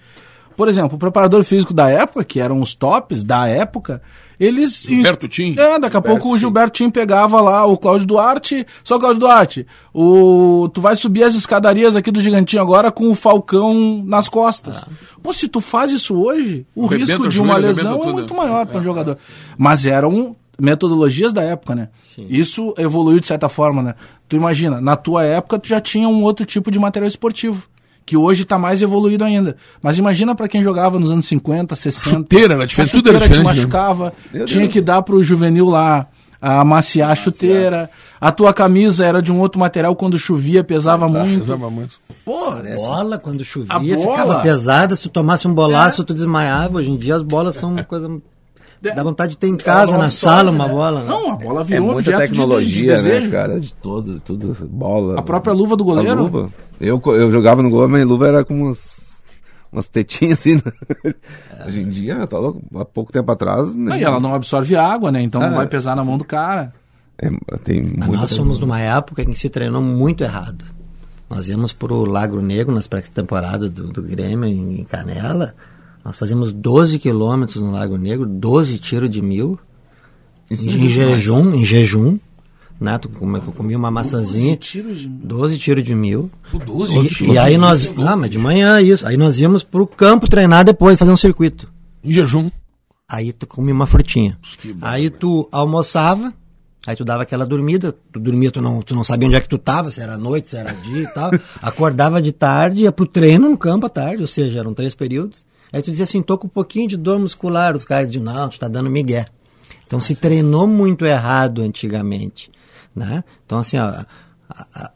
Por exemplo, o preparador físico da época, que eram os tops da época, eles. Gilberto Tim? É, daqui a pouco o Gilberto Tim pegava lá o Cláudio Duarte. Só Cláudio Duarte, o, tu vai subir as escadarias aqui do Gigantinho agora com o Falcão nas costas. Pô, se tu faz isso hoje, o Arrebenta risco o de uma joelho, lesão é muito maior para um jogador. Mas eram metodologias da época, né? Isso evoluiu de certa forma, né? Tu imagina, na tua época tu já tinha um outro tipo de material esportivo. Que hoje está mais evoluído ainda. Mas imagina para quem jogava nos anos 50, 60. Chuteira era diferente, A tudo era chuteira te diferente, né? machucava, tinha que dar pro juvenil lá amaciar a chuteira. A tua camisa era de um outro material, quando chovia pesava muito. Pesava muito. Pô, A bola, quando chovia, A bola? ficava pesada. Se tu tomasse um bolaço, tu desmaiava. Hoje em dia as bolas são uma coisa. Dá vontade de ter em casa, não na sala, uma né? bola. né? Não, a bola É virou um muita objeto de- tecnologia, de, né, desejo. cara? De todo, tudo, bola. A própria luva do A goleiro. luva. Eu, co- eu jogava no gol, a minha luva era com umas, umas tetinhas assim. né? Hoje em dia, tá louco? Há pouco tempo atrás. né? Não, e ela não absorve água, né? Então não Ah, vai pesar na mão do cara. É, tem Mas nós somos numa época em que se treinou muito errado. Nós íamos pro Lago Negro nas pré-temporadas do, do Grêmio em, em Canela. Nós fazíamos 12 quilômetros no Lago Negro, 12 tiros de mil. Isso em, jejum, em jejum. Né? Tu eu comia uma maçãzinha. tiros de- 12 tiros de mil. Pô, 12 E, tiros. e aí nós. Ah, mas de manhã isso. Aí nós íamos pro campo treinar depois, fazer um circuito. Em jejum. Aí tu comia uma frutinha. Aí tu almoçava, aí tu dava aquela dormida, tu dormia, tu não, tu não sabia onde é que tu tava, se era noite, se era dia e tal. Acordava de tarde, ia pro treino no campo à tarde, ou seja, eram três períodos. Aí tu dizia assim, tô com um pouquinho de dor muscular. Os caras diziam, não, tu tá dando migué. Então se treinou muito errado antigamente, né? Então assim, ó, a- a-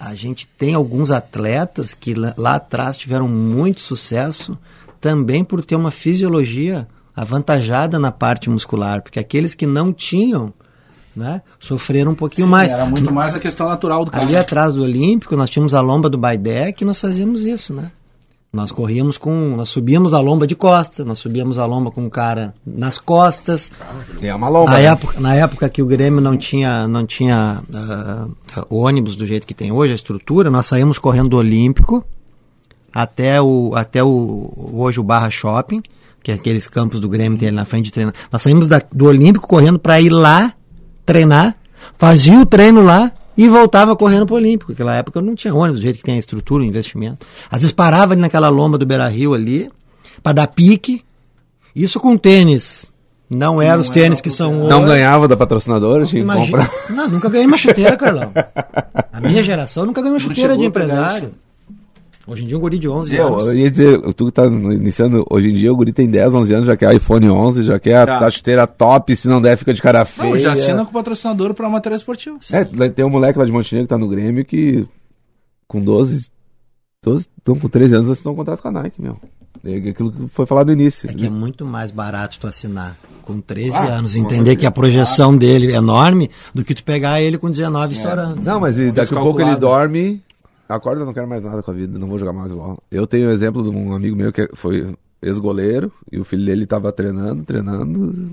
a gente tem alguns atletas que lá, lá atrás tiveram muito sucesso também por ter uma fisiologia avantajada na parte muscular, porque aqueles que não tinham, né, sofreram um pouquinho mais. Era muito mais a questão natural do cara. Ali atrás do Olímpico, nós tínhamos a lomba do Baidé que nós fazíamos isso, né? Nós corríamos com. Nós subíamos a lomba de costa, nós subíamos a lomba com o cara nas costas. É uma lomba. Na né? época, na época que o Grêmio não tinha, não tinha ah, ônibus do jeito que tem hoje, a estrutura, nós saímos correndo do Olímpico até o, até o hoje o Barra Shopping, que é aqueles campos do Grêmio tem ali na frente de treinar. Nós saímos da- do Olímpico correndo para ir lá treinar, fazia o treino lá e voltava correndo pro Olímpico. Naquela época não tinha ônibus do jeito que tem a estrutura, o investimento. Às vezes parava ali naquela lomba do Beira Rio ali, para dar pique. Isso com tênis. Não eram os tênis que são Não hoje. ganhava da patrocinadora, tinha Imagina. comprar. Não, nunca ganhei uma chuteira, Carlão. A minha geração nunca ganhou uma chuteira de empresário. Hoje em dia um guri de 11 Pô, anos. eu ia dizer, tu que tá iniciando, hoje em dia o guri tem 10, 11 anos, já quer iPhone 11, já quer a, Tá. a chuteira top, se não der fica de cara feia. Não, já assina com o patrocinador para material esportivo. É, lá tem um moleque lá de Montenegro que tá no Grêmio que com 12, 12 estão com 13 anos assinou um contrato com a Nike, meu. É aquilo que foi falado no início. É que é muito mais barato tu assinar com 13 Ah, anos, entender que a projeção dele é enorme, do que tu pegar ele com 19 estourando. Não, mas e daqui a pouco ele dorme, acorda, não quero mais nada com a vida, não vou jogar mais bola. Eu tenho o exemplo de um amigo meu que foi ex-goleiro e o filho dele tava treinando, treinando,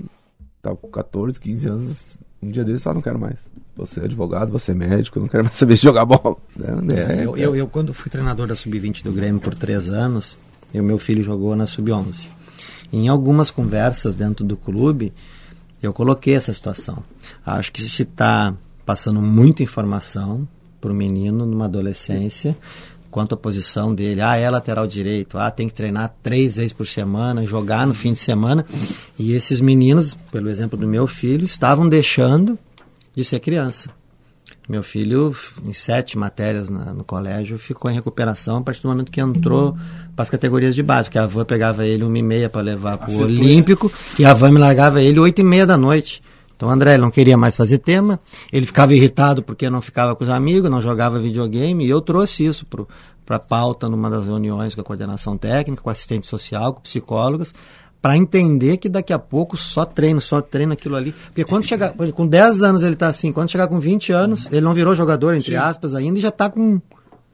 tava com 14, 15 anos. Um dia dele só não quero mais. Você é advogado, você é médico, eu não quero mais saber de jogar bola. É, é, eu, eu, eu, quando fui treinador da Sub-20 do Grêmio por três anos, e o meu filho jogou na Sub-11. Em algumas conversas dentro do clube, eu coloquei essa situação. Acho que se está passando muita informação para o menino numa adolescência quanto à posição dele. Ah, é lateral direito. Ah, tem que treinar três vezes por semana, jogar no fim de semana. E esses meninos, pelo exemplo do meu filho, estavam deixando de ser criança. Meu filho, em sete matérias na- no colégio, ficou em recuperação a partir do momento que entrou para as categorias de base, porque a van pegava ele uma e meia para levar para o. Olímpico e a van me largava ele oito e meia da noite. Então o André ele não queria mais fazer tema, ele ficava irritado porque não ficava com os amigos, não jogava videogame, e eu trouxe isso para a pauta numa das reuniões com a coordenação técnica, com assistente social, com psicólogas, para entender que daqui a pouco só treino, só treino aquilo ali. Porque quando chegar, com 10 anos ele tá assim, quando chegar com 20 anos, ele não virou jogador, entre aspas, ainda, e já tá com.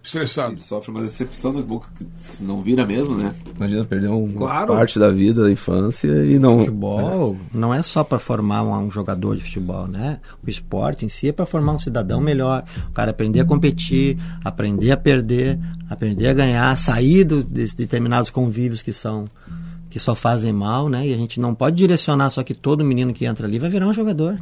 Estressado. Ele sofre uma decepção daqui a pouco que não vira mesmo, né? Imagina perder uma Claro. parte da vida, da infância e não. Futebol não é só para formar um, jogador de futebol, né? O esporte em si é para formar um cidadão melhor, o cara aprender a competir, aprender a perder, aprender a ganhar, sair dos desses determinados convívios que são que só fazem mal, né? E a gente não pode direcionar só que todo menino que entra ali vai virar um jogador.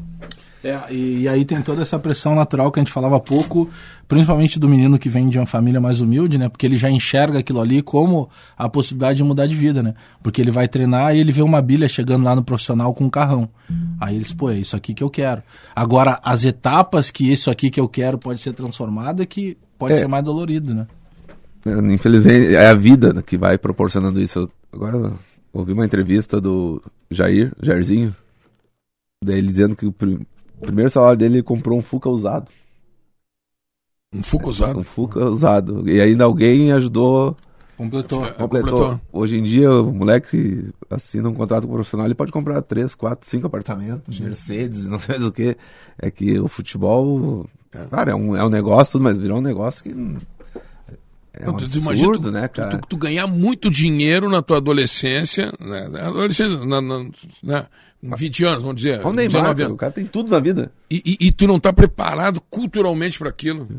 É, e, e aí tem toda essa pressão natural que a gente falava há pouco, principalmente do menino que vem de uma família mais humilde, né? Porque ele já enxerga aquilo ali como a possibilidade de mudar de vida, né? Porque ele vai treinar e ele vê uma bilha chegando lá no profissional com um carrão. Aí eles, pô, é isso aqui que eu quero. Agora, as etapas que isso aqui que eu quero pode ser transformado é que pode É. ser mais dolorido, né? Infelizmente, é a vida que vai proporcionando isso. Eu- Agora, eu ouvi uma entrevista do Jair, Jairzinho, daí ele dizendo que o primeiro salário dele ele comprou um Fuca usado. Um Fuca usado. Um Fuca usado. E ainda alguém ajudou, Completou. É, completou. completou. Hoje em dia, o moleque assina um contrato com o profissional, ele pode comprar três, quatro, cinco apartamentos, Mercedes, não sei mais o que. É que o futebol, cara, é um, é um negócio, mas virou um negócio que. É um Não, tu- tu absurdo, imagina tu, né, tu- cara? Tu, tu ganhar muito dinheiro na tua adolescência, né? Na Adolescência, na, na, né? Com 20 anos, vamos dizer. Olha o Neymar, 19 cara, anos. o cara tem tudo na vida. E, e- e tu não tá preparado culturalmente para aquilo. Tu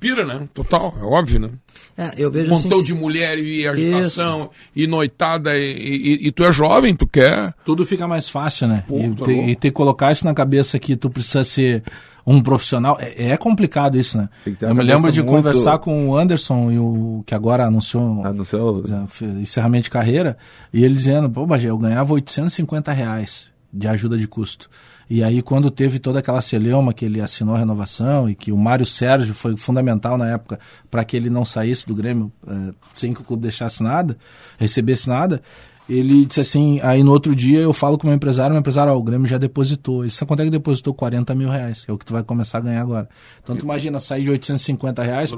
pira, né? Total, é óbvio, né? É, eu vejo Montão assim, de mulher e agitação, e noitada, e, e- e tu é jovem, tu quer. tudo fica mais fácil, né? Pô, e, tá ter, louco. e colocar isso na cabeça que tu precisa ser um profissional. É, é complicado isso, né? Eu a me lembro de muito- conversar com o Anderson, e o, que agora anunciou seu. é, encerramento de carreira, e ele dizendo, pô, Bagé, eu ganhava 850 reais de ajuda de custo. E aí, quando teve toda aquela celeuma que ele assinou a renovação e que o Mário Sérgio foi fundamental na época para que ele não saísse do Grêmio eh, sem que o clube deixasse nada, recebesse nada, ele disse assim, aí no outro dia eu falo com o meu empresário, meu empresário, ó, o Grêmio já depositou. Isso quanto é que depositou? 40 mil reais, que é o que tu vai começar a ganhar agora. Então tu imagina sair de 850 reais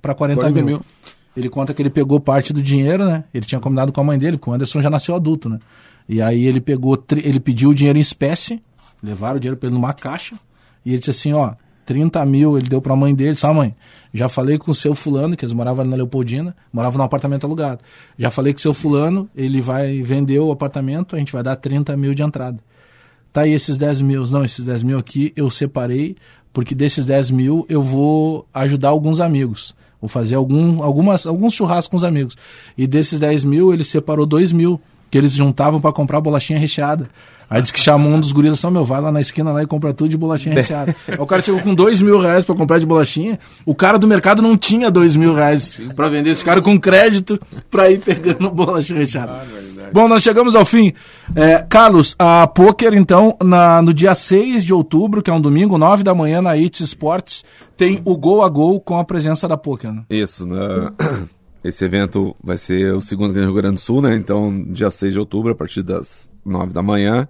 para 40, 40 mil. mil. Ele conta que ele pegou parte do dinheiro, né? Ele tinha combinado com a mãe dele, porque o Anderson já nasceu adulto, né? E aí ele pegou, ele pediu o dinheiro em espécie, levaram o dinheiro pra ele numa caixa, e ele disse assim, ó, 30 mil ele deu pra mãe dele, sabe mãe? Já falei com o seu fulano, que eles moravam na Leopoldina, moravam num apartamento alugado. Já falei com o seu fulano, ele vai vender o apartamento, a gente vai dar 30 mil de entrada. Tá aí esses 10 mil. Não, esses 10 mil aqui eu separei, porque desses 10 mil eu vou ajudar alguns amigos. Vou fazer algum, algumas, alguns churrascos com os amigos. E desses 10 mil, ele separou 2 mil, que eles juntavam para comprar bolachinha recheada. Aí disse que chamou um dos guris assim, meu, vai lá na esquina lá e compra tudo de bolachinha recheada. Aí o cara chegou com dois mil reais pra comprar de bolachinha. O cara do mercado não tinha dois mil reais pra vender. Esse cara com crédito pra ir pegando bolachinha recheada. Bom, nós chegamos ao fim. É, Carlos, a Poker, então, na, no dia 6 de outubro, que é um domingo, 9 da manhã, na It Sports, tem o Gol a Gol com a presença da Poker. Né? Isso, né? Esse evento vai ser o segundo aqui no Rio Grande do Sul, né? Então, dia 6 de outubro, a partir das 9 da manhã.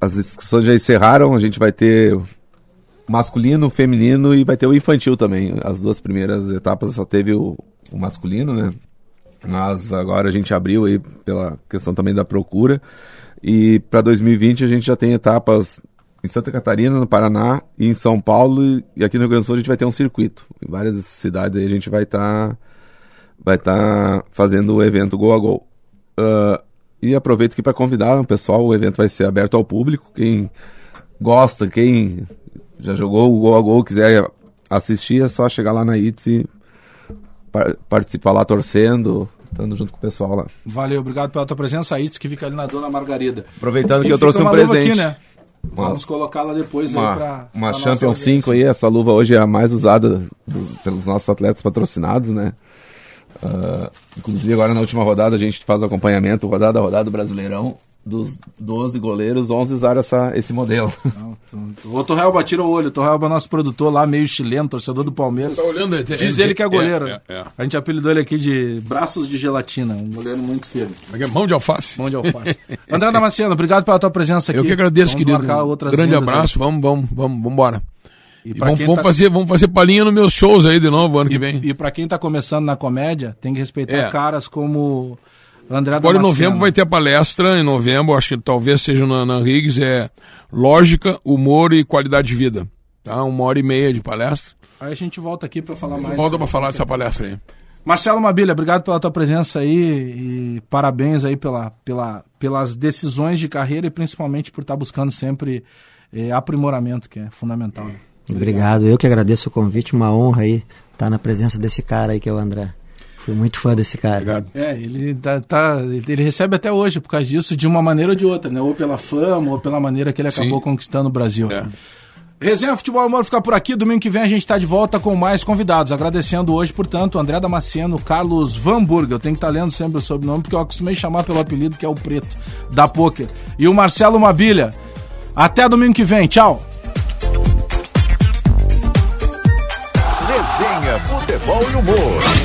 As inscrições já encerraram, a gente vai ter masculino, feminino e vai ter o infantil também. As duas primeiras etapas só teve o, o masculino, né? Mas agora a gente abriu aí pela questão também da procura. E para 2020 a gente já tem etapas em Santa Catarina, no Paraná e em São Paulo. E aqui no Rio Grande do Sul a gente vai ter um circuito. Em várias cidades aí a gente vai estar vai estar fazendo o evento Gol a Gol. Uh, e aproveito aqui para convidar o pessoal, o evento vai ser aberto ao público. Quem gosta, quem já jogou o Gol a Gol, quiser assistir, é só chegar lá na ITS e par participar lá torcendo, estando junto com o pessoal lá. Valeu, obrigado pela tua presença, a ITS, que fica ali na Dona Margarida. Aproveitando que eu trouxe um presente. Aqui, né? Vamos colocá-la depois aí Uma, pra. uma pra Champion nossa 5 aí, essa luva hoje é a mais usada do- pelos nossos atletas patrocinados, né? Ah, inclusive agora na última rodada a gente faz o acompanhamento, rodada a rodada do Brasileirão, dos 12 goleiros, 11 usaram essa, esse modelo. O Torrealba tira o olho. O Torrealba é nosso produtor lá, meio chileno, torcedor do Palmeiras. Tá olhando aí, Diz ele que é goleiro. É, é, é. A gente apelidou ele aqui de braços de gelatina, um goleiro muito firme. É é? Mão de alface. Mão de alface. André Damasceno, obrigado pela tua presença aqui. Eu que agradeço, Vamos querido. marcar outras Grande vindas aí. abraço, vamos, vamos, vamos, vamos embora. E E vamos, vamos tá- fazer, vamos fazer palhinha nos meus shows aí de novo ano que vem. E pra quem tá começando na comédia, tem que respeitar É. caras como André Agora em Damasceno. novembro vai ter a palestra, em novembro, acho que talvez seja na, na Riggs, é Lógica, Humor e Qualidade de Vida. Tá? Uma hora e meia de palestra. Aí a gente volta aqui pra falar mais. Volta pra falar dessa palestra aí. Marcelo Mabilha, obrigado pela tua presença aí e parabéns aí pela, pela, pelas decisões de carreira e principalmente por estar buscando sempre eh, aprimoramento, que é fundamental. né? Obrigado, eu que agradeço o convite, uma honra aí estar na presença desse cara aí que é o André. Fui muito fã desse cara. Obrigado. É, ele tá, tá- ele recebe até hoje por causa disso, de uma maneira ou de outra, né? Ou pela fama, ou pela maneira que ele Sim. acabou conquistando o Brasil. É. Resenha Futebol Humor fica por aqui. Domingo que vem a gente está de volta com mais convidados. Agradecendo hoje, portanto, André Damasceno, Carlos Van Burg. Eu tenho que estar lendo sempre o sobrenome, porque eu acostumei chamar pelo apelido que é o Preto, da Poker. E o Marcelo Mabilha. Até domingo que vem. Tchau. Futebol e humor.